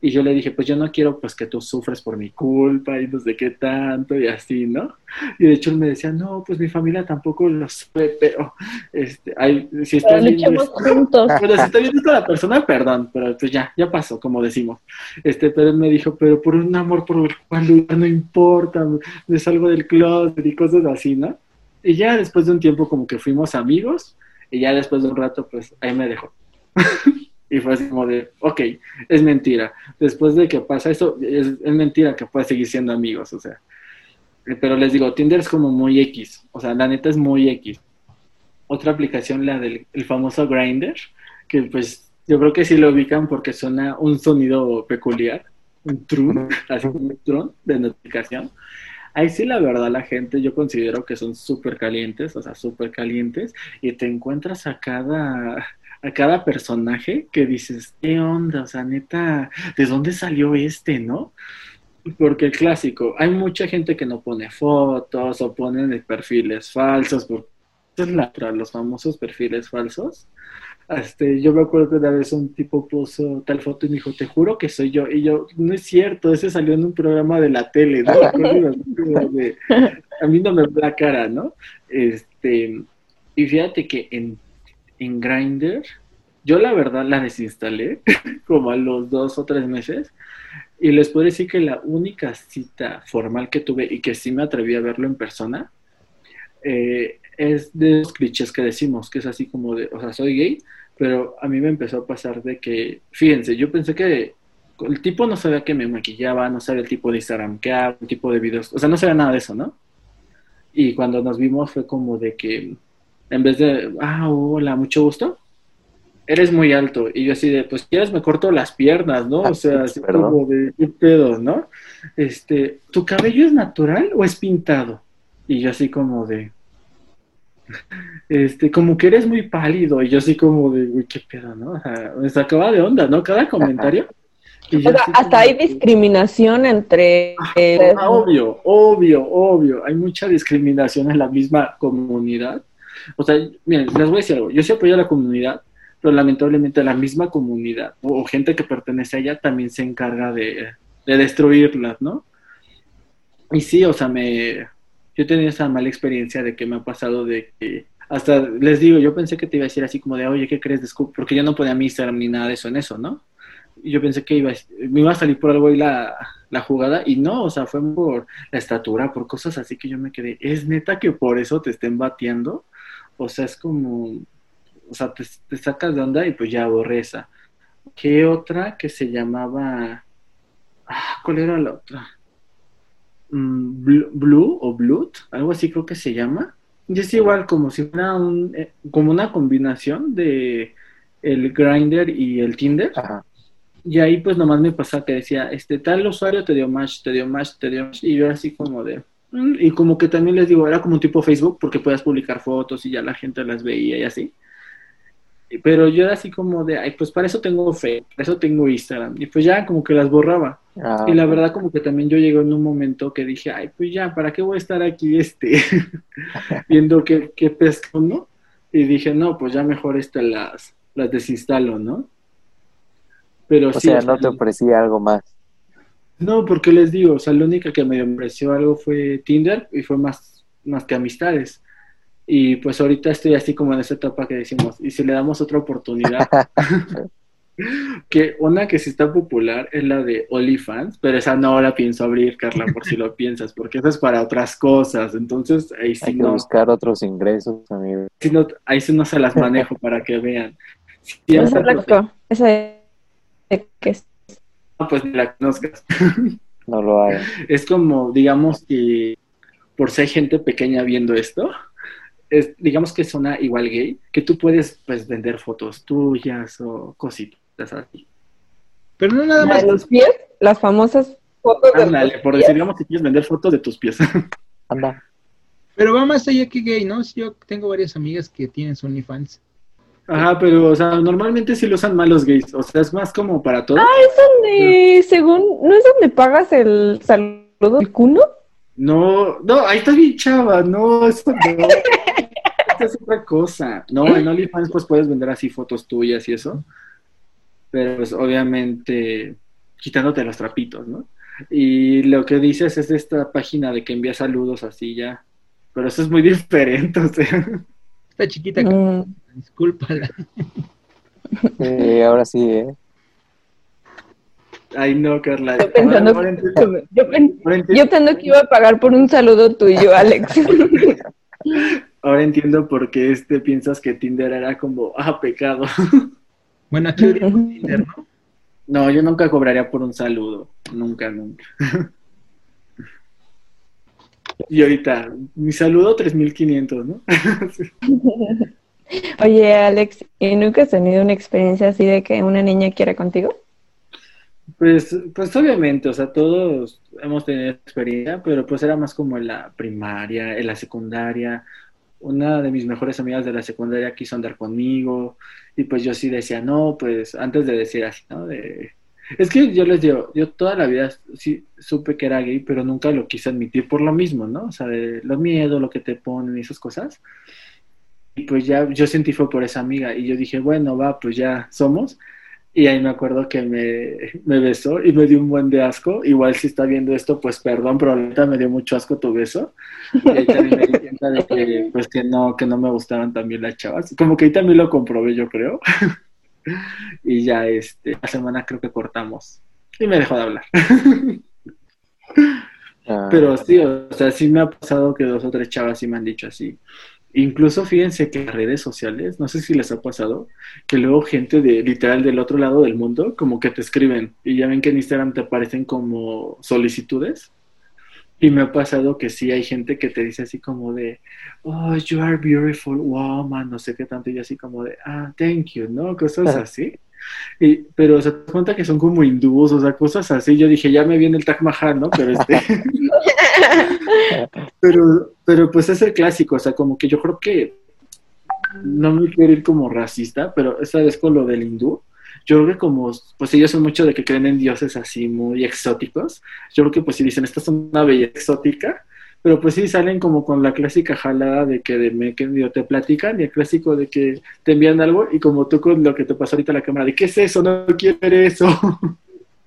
Y yo le dije, pues yo no quiero pues que tú sufres por mi culpa y no sé qué tanto y así, ¿no? Y de hecho él me decía, no, pues mi familia tampoco lo sabe, pero este, hay, si está viendo juntos. Pero si está viendo la persona, perdón, pero pues ya, ya pasó, como decimos. Este, pero él me dijo, pero por un amor por el cual no importa, me salgo del closet y cosas así, ¿no? Y ya después de un tiempo como que fuimos amigos y ya después de un rato pues ahí me dejó. y fue así como de, ok, es mentira. Después de que pasa eso, es, es mentira que pueda seguir siendo amigos, o sea. Pero les digo, Tinder es como muy X, o sea, la neta es muy X. Otra aplicación, la del el famoso Grinder, que pues yo creo que sí lo ubican porque suena un sonido peculiar, un trun, así como un trun de notificación. Ahí sí, la verdad, la gente yo considero que son súper calientes, o sea, súper calientes, y te encuentras a cada, a cada personaje que dices, ¿qué onda? O sea, neta, ¿de dónde salió este, no? Porque el clásico, hay mucha gente que no pone fotos o ponen perfiles falsos, porque es la, los famosos perfiles falsos. Este, yo me acuerdo que una vez un tipo puso tal foto y me dijo, te juro que soy yo. Y yo, no es cierto, ese salió en un programa de la tele, ¿no? A mí no me ve la cara, ¿no? Este, y fíjate que en, en Grindr, yo la verdad la desinstalé como a los dos o tres meses. Y les puedo decir que la única cita formal que tuve y que sí me atreví a verlo en persona, eh, es de los clichés que decimos, que es así como de, o sea, soy gay, pero a mí me empezó a pasar de que, fíjense, yo pensé que el tipo no sabía que me maquillaba, no sabía el tipo de Instagram que hago, el tipo de videos, o sea, no sabía nada de eso, ¿no? Y cuando nos vimos fue como de que, en vez de, ah, hola, mucho gusto, eres muy alto. Y yo así de, pues quieres me corto las piernas, ¿no? O sea, así como de, ¿qué pedo, no? Este, ¿tu cabello es natural o es pintado? Y yo así como de, este, como que eres muy pálido, y yo así como de, uy, qué pedo, ¿no? O sea, me sacaba de onda, ¿no? Cada comentario. O sea, hasta hay discriminación entre... Ah, obvio, obvio, obvio. Hay mucha discriminación en la misma comunidad. O sea, miren, les voy a decir algo. Yo sí apoyo a la comunidad, pero lamentablemente la misma comunidad o gente que pertenece a ella también se encarga de, de destruirlas, ¿no? Y sí, o sea, me, yo he tenido esa mala experiencia de que me ha pasado de que hasta les digo, yo pensé que te iba a decir así como de, oye, ¿qué crees? Porque yo no ponía mi Instagram ni nada de eso en eso, ¿no? Y yo pensé que iba, me iba a salir por algo ahí la, la jugada y no, o sea, fue por la estatura, por cosas así que yo me quedé, ¿es neta que por eso te estén bateando? O sea, es como, o sea, te, te sacas de onda y pues ya borré esa. ¿Qué otra que se llamaba, ah, ¿cuál era la otra? Blue, o Blood, algo así creo que se llama. Y es igual como si fuera un, eh, como una combinación de el Grinder y el Tinder. Y ahí pues nomás me pasaba que decía, este tal usuario te dio match, te dio match, te dio match. Y yo así como de... Mm", y como que también les digo, era como un tipo Facebook porque puedas publicar fotos y ya la gente las veía y así. Pero yo era así como de, ay, pues para eso tengo Facebook, para eso tengo Instagram. Y pues ya como que las borraba. Ah, y la verdad como que también yo llegué en un momento que dije, ay, pues ya, ¿para qué voy a estar aquí este viendo qué, qué pesco, no? Y dije, no, pues ya mejor este las, las desinstalo, ¿no? Pero o sí, sea, no te ofrecía algo más. No, porque les digo, o sea, la única que me ofreció algo fue Tinder y fue más, más que amistades. Y pues ahorita estoy así como en esa etapa que decimos, y si le damos otra oportunidad, que una que sí está popular es la de OnlyFans, pero esa no la pienso abrir, Carla, por si lo piensas, porque esa es para otras cosas, entonces ahí sí Hay que no, buscar otros ingresos, amigo. sí no- ahí sí no se las manejo para que vean. Si Esa esa de que es- pues ni la conozcas. No lo hagan. Es como, digamos que por ser gente pequeña viendo esto, es, digamos que suena igual gay, que tú puedes pues vender fotos tuyas o cositas así. Pero no nada más. de los pies, las famosas fotos de Ándale, los por pies. decir, digamos que quieres vender fotos de tus pies. Anda. Pero va más allá que gay, ¿no? Yo tengo varias amigas que tienen su OnlyFans. Ajá, pero, o sea, normalmente sí lo usan más los gays. O sea, es más como para todos. Es donde, según, ¿no es donde pagas el saludo del cuno? No, no, ahí está bien chava. No, eso no. Esta es otra cosa. No, en OnlyFans pues puedes vender así fotos tuyas y eso. Pero pues obviamente quitándote los trapitos, ¿no? Y lo que dices es esta página de que envía saludos así ya. Pero eso es muy diferente, o sea. Esta chiquita, Mm, discúlpala. Eh, ahora sí, ¿eh? Ay, no, Carla. Yo pensando, Ahora- ahora entiendo- yo, pen- ahora entiendo. yo pensando que iba a pagar por un saludo tuyo, Alex. Ahora entiendo por qué este piensas que Tinder era como, ah, pecado. Bueno, aquí diríamos Tinder, ¿no? No, yo nunca cobraría por un saludo. Nunca, nunca. Y ahorita, mi saludo 3500, ¿no? Oye, Alex, ¿y nunca has tenido una experiencia así de que una niña quiera contigo? Pues, pues obviamente, o sea, todos hemos tenido experiencia, pero pues era más como en la primaria, en la secundaria. Una de mis mejores amigas de la secundaria quiso andar conmigo y pues yo sí decía, no, pues antes de decir así, ¿no? De, es que yo les digo, yo toda la vida sí supe que era gay, pero nunca lo quise admitir por lo mismo, ¿no? O sea, de los miedos, lo que te ponen y esas cosas. Y pues ya yo sentí fue por esa amiga y yo dije, bueno, va, pues ya somos. Y ahí me acuerdo que me, me besó y me dio un buen de asco. Igual si está viendo esto, pues perdón, pero ahorita me dio mucho asco tu beso. Y ahí también me di cuenta de pues que no, que no me gustaban también las chavas. Como que ahí también lo comprobé, yo creo. y ya este, la semana creo que cortamos. Y me dejó de hablar. Ah, Pero sí, o sea, sí me ha pasado que dos o tres chavas sí me han dicho así. Incluso fíjense que en las redes sociales, no sé si les ha pasado, que luego gente de literal del otro lado del mundo como que te escriben y ya ven que en Instagram te aparecen como solicitudes. Y me ha pasado que sí hay gente que te dice así como de, oh, you are beautiful woman, no sé qué tanto, y así como de, ah, thank you, ¿no? Cosas así. Y, pero se das cuenta que son como hindús, o sea, cosas así. Yo dije, ya me viene el Taj Mahal, ¿no? Pero este. pero, pero pues es el clásico, o sea, como que yo creo que no me quiero ir como racista, pero esta vez con lo del hindú, yo creo que como, pues ellos son mucho de que creen en dioses así muy exóticos, yo creo que pues si dicen, esta es una belleza exótica, pero pues sí salen como con la clásica jalada de que de me, que te platican y el clásico de que te envían algo y como tú con lo que te pasó ahorita a la cámara, de qué es eso, no quiero ver eso.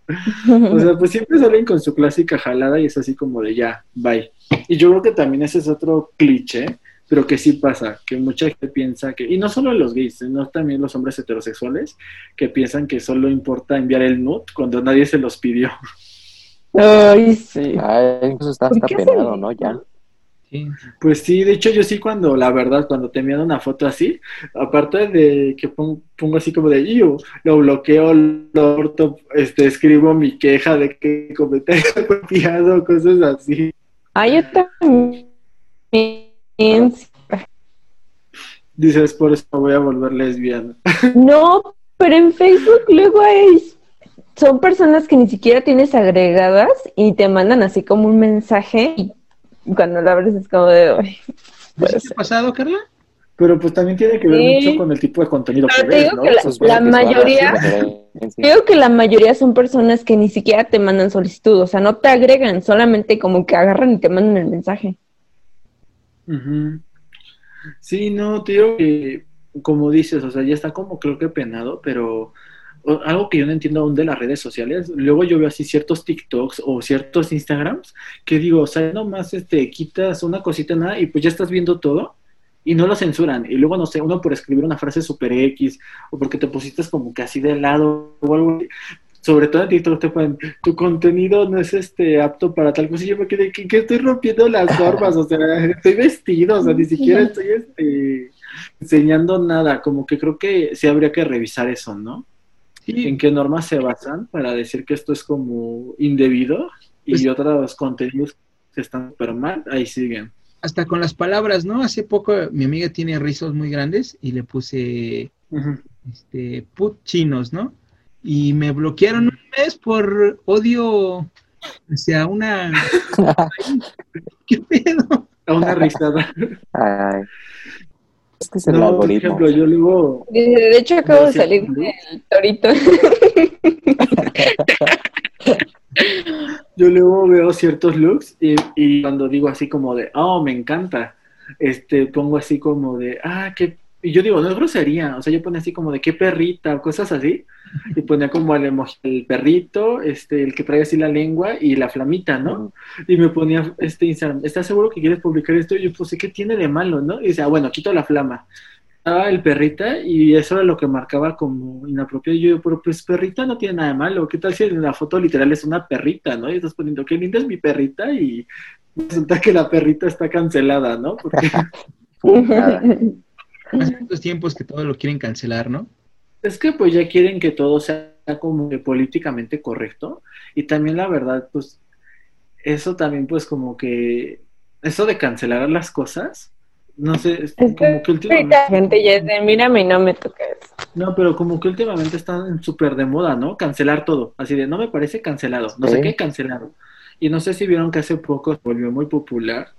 o sea, pues siempre salen con su clásica jalada y es así como de ya, bye. Y yo creo que también ese es otro cliché, pero que sí pasa, que mucha gente piensa que, y no solo los gays, sino también los hombres heterosexuales, que piensan que solo importa enviar el nude cuando nadie se los pidió. Ay, sí. ah, incluso está ¿Por hasta penado, ¿no? Ya. Sí. Pues sí, de hecho yo sí cuando, la verdad, cuando te envían una foto así, aparte de que pon- pongo así como de yo, lo bloqueo, lo corto, este, escribo mi queja de que comentario copiado, cosas así. Ay, yo también. Dices, por eso me voy a volver lesbiana. No, pero en Facebook luego hay. Son personas que ni siquiera tienes agregadas y te mandan así como un mensaje y cuando lo abres es como de. "Ay, puede ¿Sí te ser". ha pasado, Carla? Pero pues también tiene que ver Sí. mucho con el tipo de contenido Pero que te ves, digo ¿no? que la- mayoría-. Creo que la mayoría son personas que ni siquiera te mandan solicitud, o sea, no te agregan, solamente como que agarran y te mandan el mensaje. Sí, no, digo que, como dices, o sea, ya está como creo que penado, pero algo que yo no entiendo aún de las redes sociales, luego yo veo así ciertos TikToks o ciertos Instagrams que digo, o sea, nomás este, quitas una cosita nada y pues ya estás viendo todo y no lo censuran. Y luego, no sé, uno por escribir una frase super X o porque te pusiste como que así de lado o algo. Sobre todo en TikTok te ponen, tu contenido no es este apto para tal cosa. Y yo me quedé, que, que estoy rompiendo las normas, o sea, estoy vestido, o sea, ni siquiera estoy este, enseñando nada. Como que creo que sí habría que revisar eso, ¿no? Sí, ¿En qué normas se basan para decir que esto es como indebido y Pues- otros contenidos que están súper mal, ahí siguen? hasta con las palabras, ¿no? Hace poco mi amiga tiene rizos muy grandes y le puse este put chinos, ¿no? Y me bloquearon un mes por odio hacia una ¿Qué pedo? A una risada. Ay. Es que es el No, por ejemplo, yo luego De hecho, acabo de salir del torito. yo luego veo ciertos looks y, y cuando digo así como de, oh, me encanta, este, pongo así como de, ah, qué, y yo digo, no es grosería, o sea, yo ponía así como de, qué perrita, o cosas así, y ponía como el emoji, el perrito, este, el que trae así la lengua y la flamita, ¿no? Y me ponía este Instagram, ¿estás seguro que quieres publicar esto? Y yo puse, ¿qué tiene de malo, no? Y decía, bueno, quito la flama. Estaba el perrita y eso era lo que marcaba como inapropiado. Y yo, pero pues perrita no tiene nada de malo. ¿Qué tal si en la foto literal es una perrita, no? Y estás poniendo, qué linda es mi perrita y resulta que la perrita está cancelada, ¿no? Porque En estos tiempos que todo lo quieren cancelar, ¿no? es que pues ya quieren que todo sea como que políticamente correcto. Y también la verdad pues eso también pues como que eso de cancelar las cosas no sé es como que que últimamente la gente ya es de, mírame y no me toques. no pero como que últimamente están súper de moda no cancelar todo. Así de no me parece cancelado no sé qué cancelado y no sé si vieron que hace poco se volvió muy popular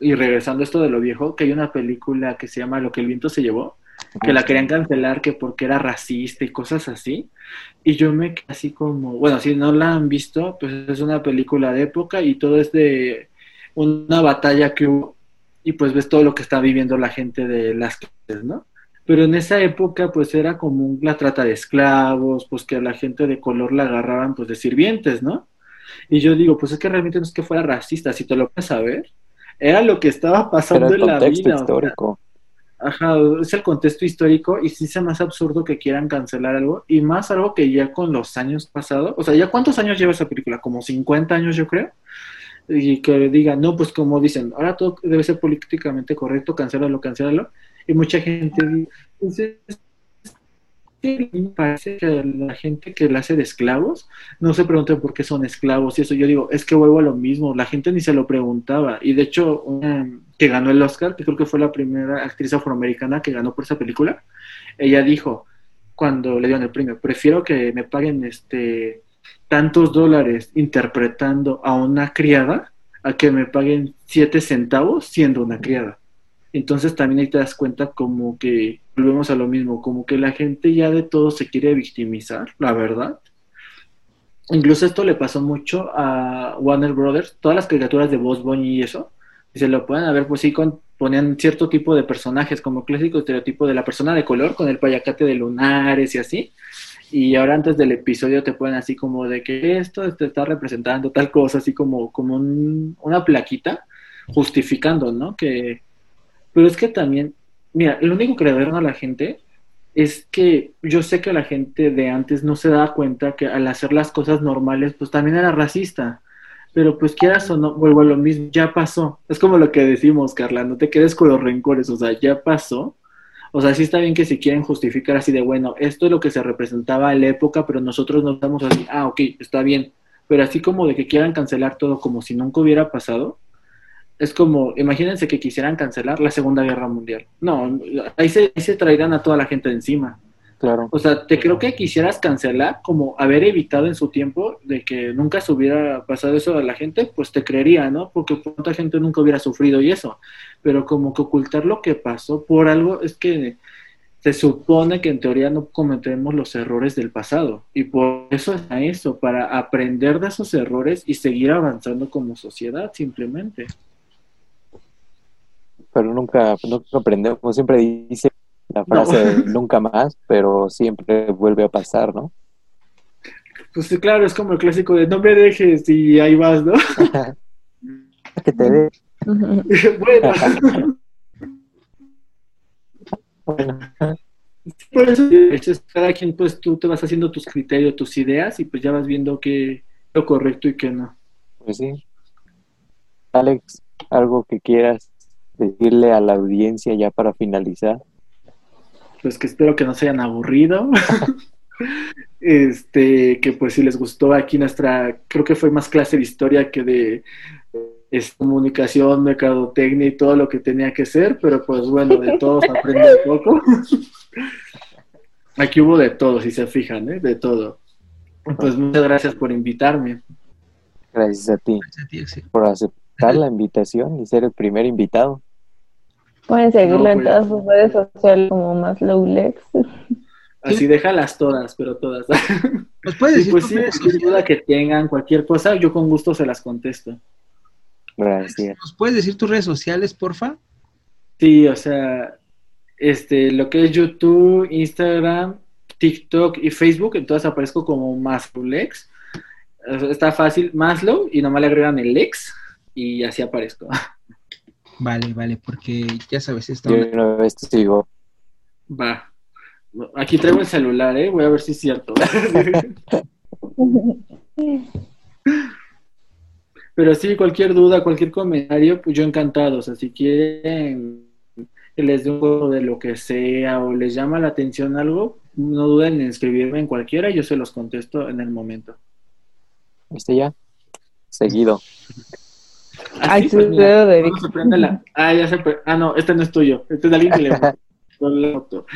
y regresando a esto de lo viejo que hay una película que se llama Lo que el viento se llevó que la querían cancelar que porque era racista y cosas así. Y yo me quedé así como, bueno, si no la han visto, pues es una película de época y todo es de una batalla que hubo y pues ves todo lo que está viviendo la gente de las clases, ¿no? Pero en esa época pues era común la trata de esclavos, pues que a la gente de color la agarraban pues de sirvientes, ¿no? Y yo digo, pues es que realmente no es que fuera racista, si te lo puedes saber, era lo que estaba pasando en la vida. o sea, histórico. Ajá, es el contexto histórico y sí se me hace absurdo que quieran cancelar algo y más algo que ya con los años pasados, o sea, ¿ya cuántos años lleva esa película? Como 50 años yo creo. Y que digan, no, pues como dicen, ahora todo debe ser políticamente correcto, cancélalo, cancélalo. Y mucha gente dice, parece que la gente que la hace de esclavos no se pregunta por qué son esclavos y eso yo digo, es que vuelvo a lo mismo, la gente ni se lo preguntaba y de hecho una que ganó el Oscar, que creo que fue la primera actriz afroamericana que ganó por esa película, ella dijo cuando le dieron el premio, prefiero que me paguen este tantos dólares interpretando a una criada a que me paguen siete centavos siendo una criada. Entonces también ahí te das cuenta como que volvemos a lo mismo, como que la gente ya de todo se quiere victimizar, la verdad. Incluso esto le pasó mucho a Warner Brothers, todas las caricaturas de Boss Bunny y eso, y se lo pueden ver, pues sí, con, ponían cierto tipo de personajes, como clásico estereotipo de la persona de color, con el payacate de lunares y así. Y ahora antes del episodio te ponen así como de que esto te está representando tal cosa, así como, como un- una plaquita justificando, ¿no? Que, pero es que también, mira, lo único que le dieron a la gente es que yo sé que la gente de antes no se daba cuenta que al hacer las cosas normales, pues también era racista. Pero pues quieras o no, vuelvo a lo mismo, ya pasó. Es como lo que decimos, Carla, no te quedes con los rencores, o sea, ya pasó. O sea, sí está bien que se quieren justificar así de, bueno, esto es lo que se representaba en la época, pero nosotros nos damos así, ah, ok, está bien. Pero así como de que quieran cancelar todo como si nunca hubiera pasado, es como, imagínense que quisieran cancelar la Segunda Guerra Mundial. No, ahí se, ahí se traerán a toda la gente de encima. Claro. O sea, te creo que quisieras cancelar, como haber evitado en su tiempo de que nunca se hubiera pasado eso a la gente, pues te creería, ¿no? Porque cuánta gente nunca hubiera sufrido y eso. Pero como que ocultar lo que pasó por algo es que se supone que en teoría no cometemos los errores del pasado. Y por eso es a eso, para aprender de esos errores y seguir avanzando como sociedad, simplemente. Pero nunca, nunca aprendemos. Siempre dice la frase No. nunca más, pero siempre vuelve a pasar, ¿no? Pues claro, es como el clásico de no me dejes y ahí vas, ¿no? que te dé. bueno. Bueno, Por eso, cada quien, pues tú te vas haciendo tus criterios, tus ideas y pues ya vas viendo qué es lo correcto y qué no. pues sí. Alex, algo que quieras decirle a la audiencia ya para finalizar. Pues que espero que no se hayan aburrido. este, que pues si les gustó aquí nuestra, creo que fue más clase de historia que de es, comunicación, mercadotecnia y todo lo que tenía que ser, pero pues bueno, de todos aprende un poco. aquí hubo de todo, si se fijan, ¿eh? de todo. Pues muchas gracias por invitarme. Gracias a ti Gracias a ti, Axel. por aceptar la invitación y ser el primer invitado. Pueden seguirlo No, en pues. todas sus redes sociales como más Lowlex. Así déjalas todas, pero todas. ¿Nos puedes decir pues sí, cualquier duda que tengan, cualquier cosa, yo con gusto se las contesto. Gracias. ¿Nos puedes decir tus redes sociales, porfa? Sí, o sea, este, lo que es YouTube, Instagram, TikTok y Facebook, entonces aparezco como Maslow-Lex. Está fácil, Maslow, y nomás le agregan el Lex, y así aparezco. Vale, vale, porque ya sabes, esta Yo una vez te sigo. Va. Aquí traigo el celular, ¿eh? Voy a ver si es cierto. Pero sí, cualquier duda, cualquier comentario, pues yo encantado. O sea, si quieren que les dé un poco de lo que sea o les llama la atención algo, no duden en escribirme en cualquiera, yo se los contesto en el momento. ¿Viste ya? Seguido. Ay, su pues, mira, dedo de la- Ah, ya se pre- Ah, no, este no es tuyo. Este es de alguien que le gustó la foto.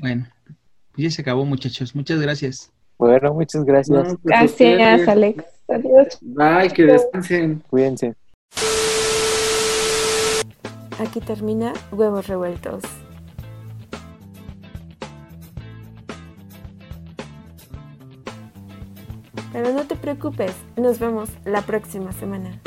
Bueno, pues ya se acabó, muchachos. Muchas gracias. Bueno, muchas gracias. No, pues. Gracias, Alex. Adiós. Bye, que descansen. Cuídense. Aquí termina Huevos Revueltos. Pero no te preocupes, nos vemos la próxima semana.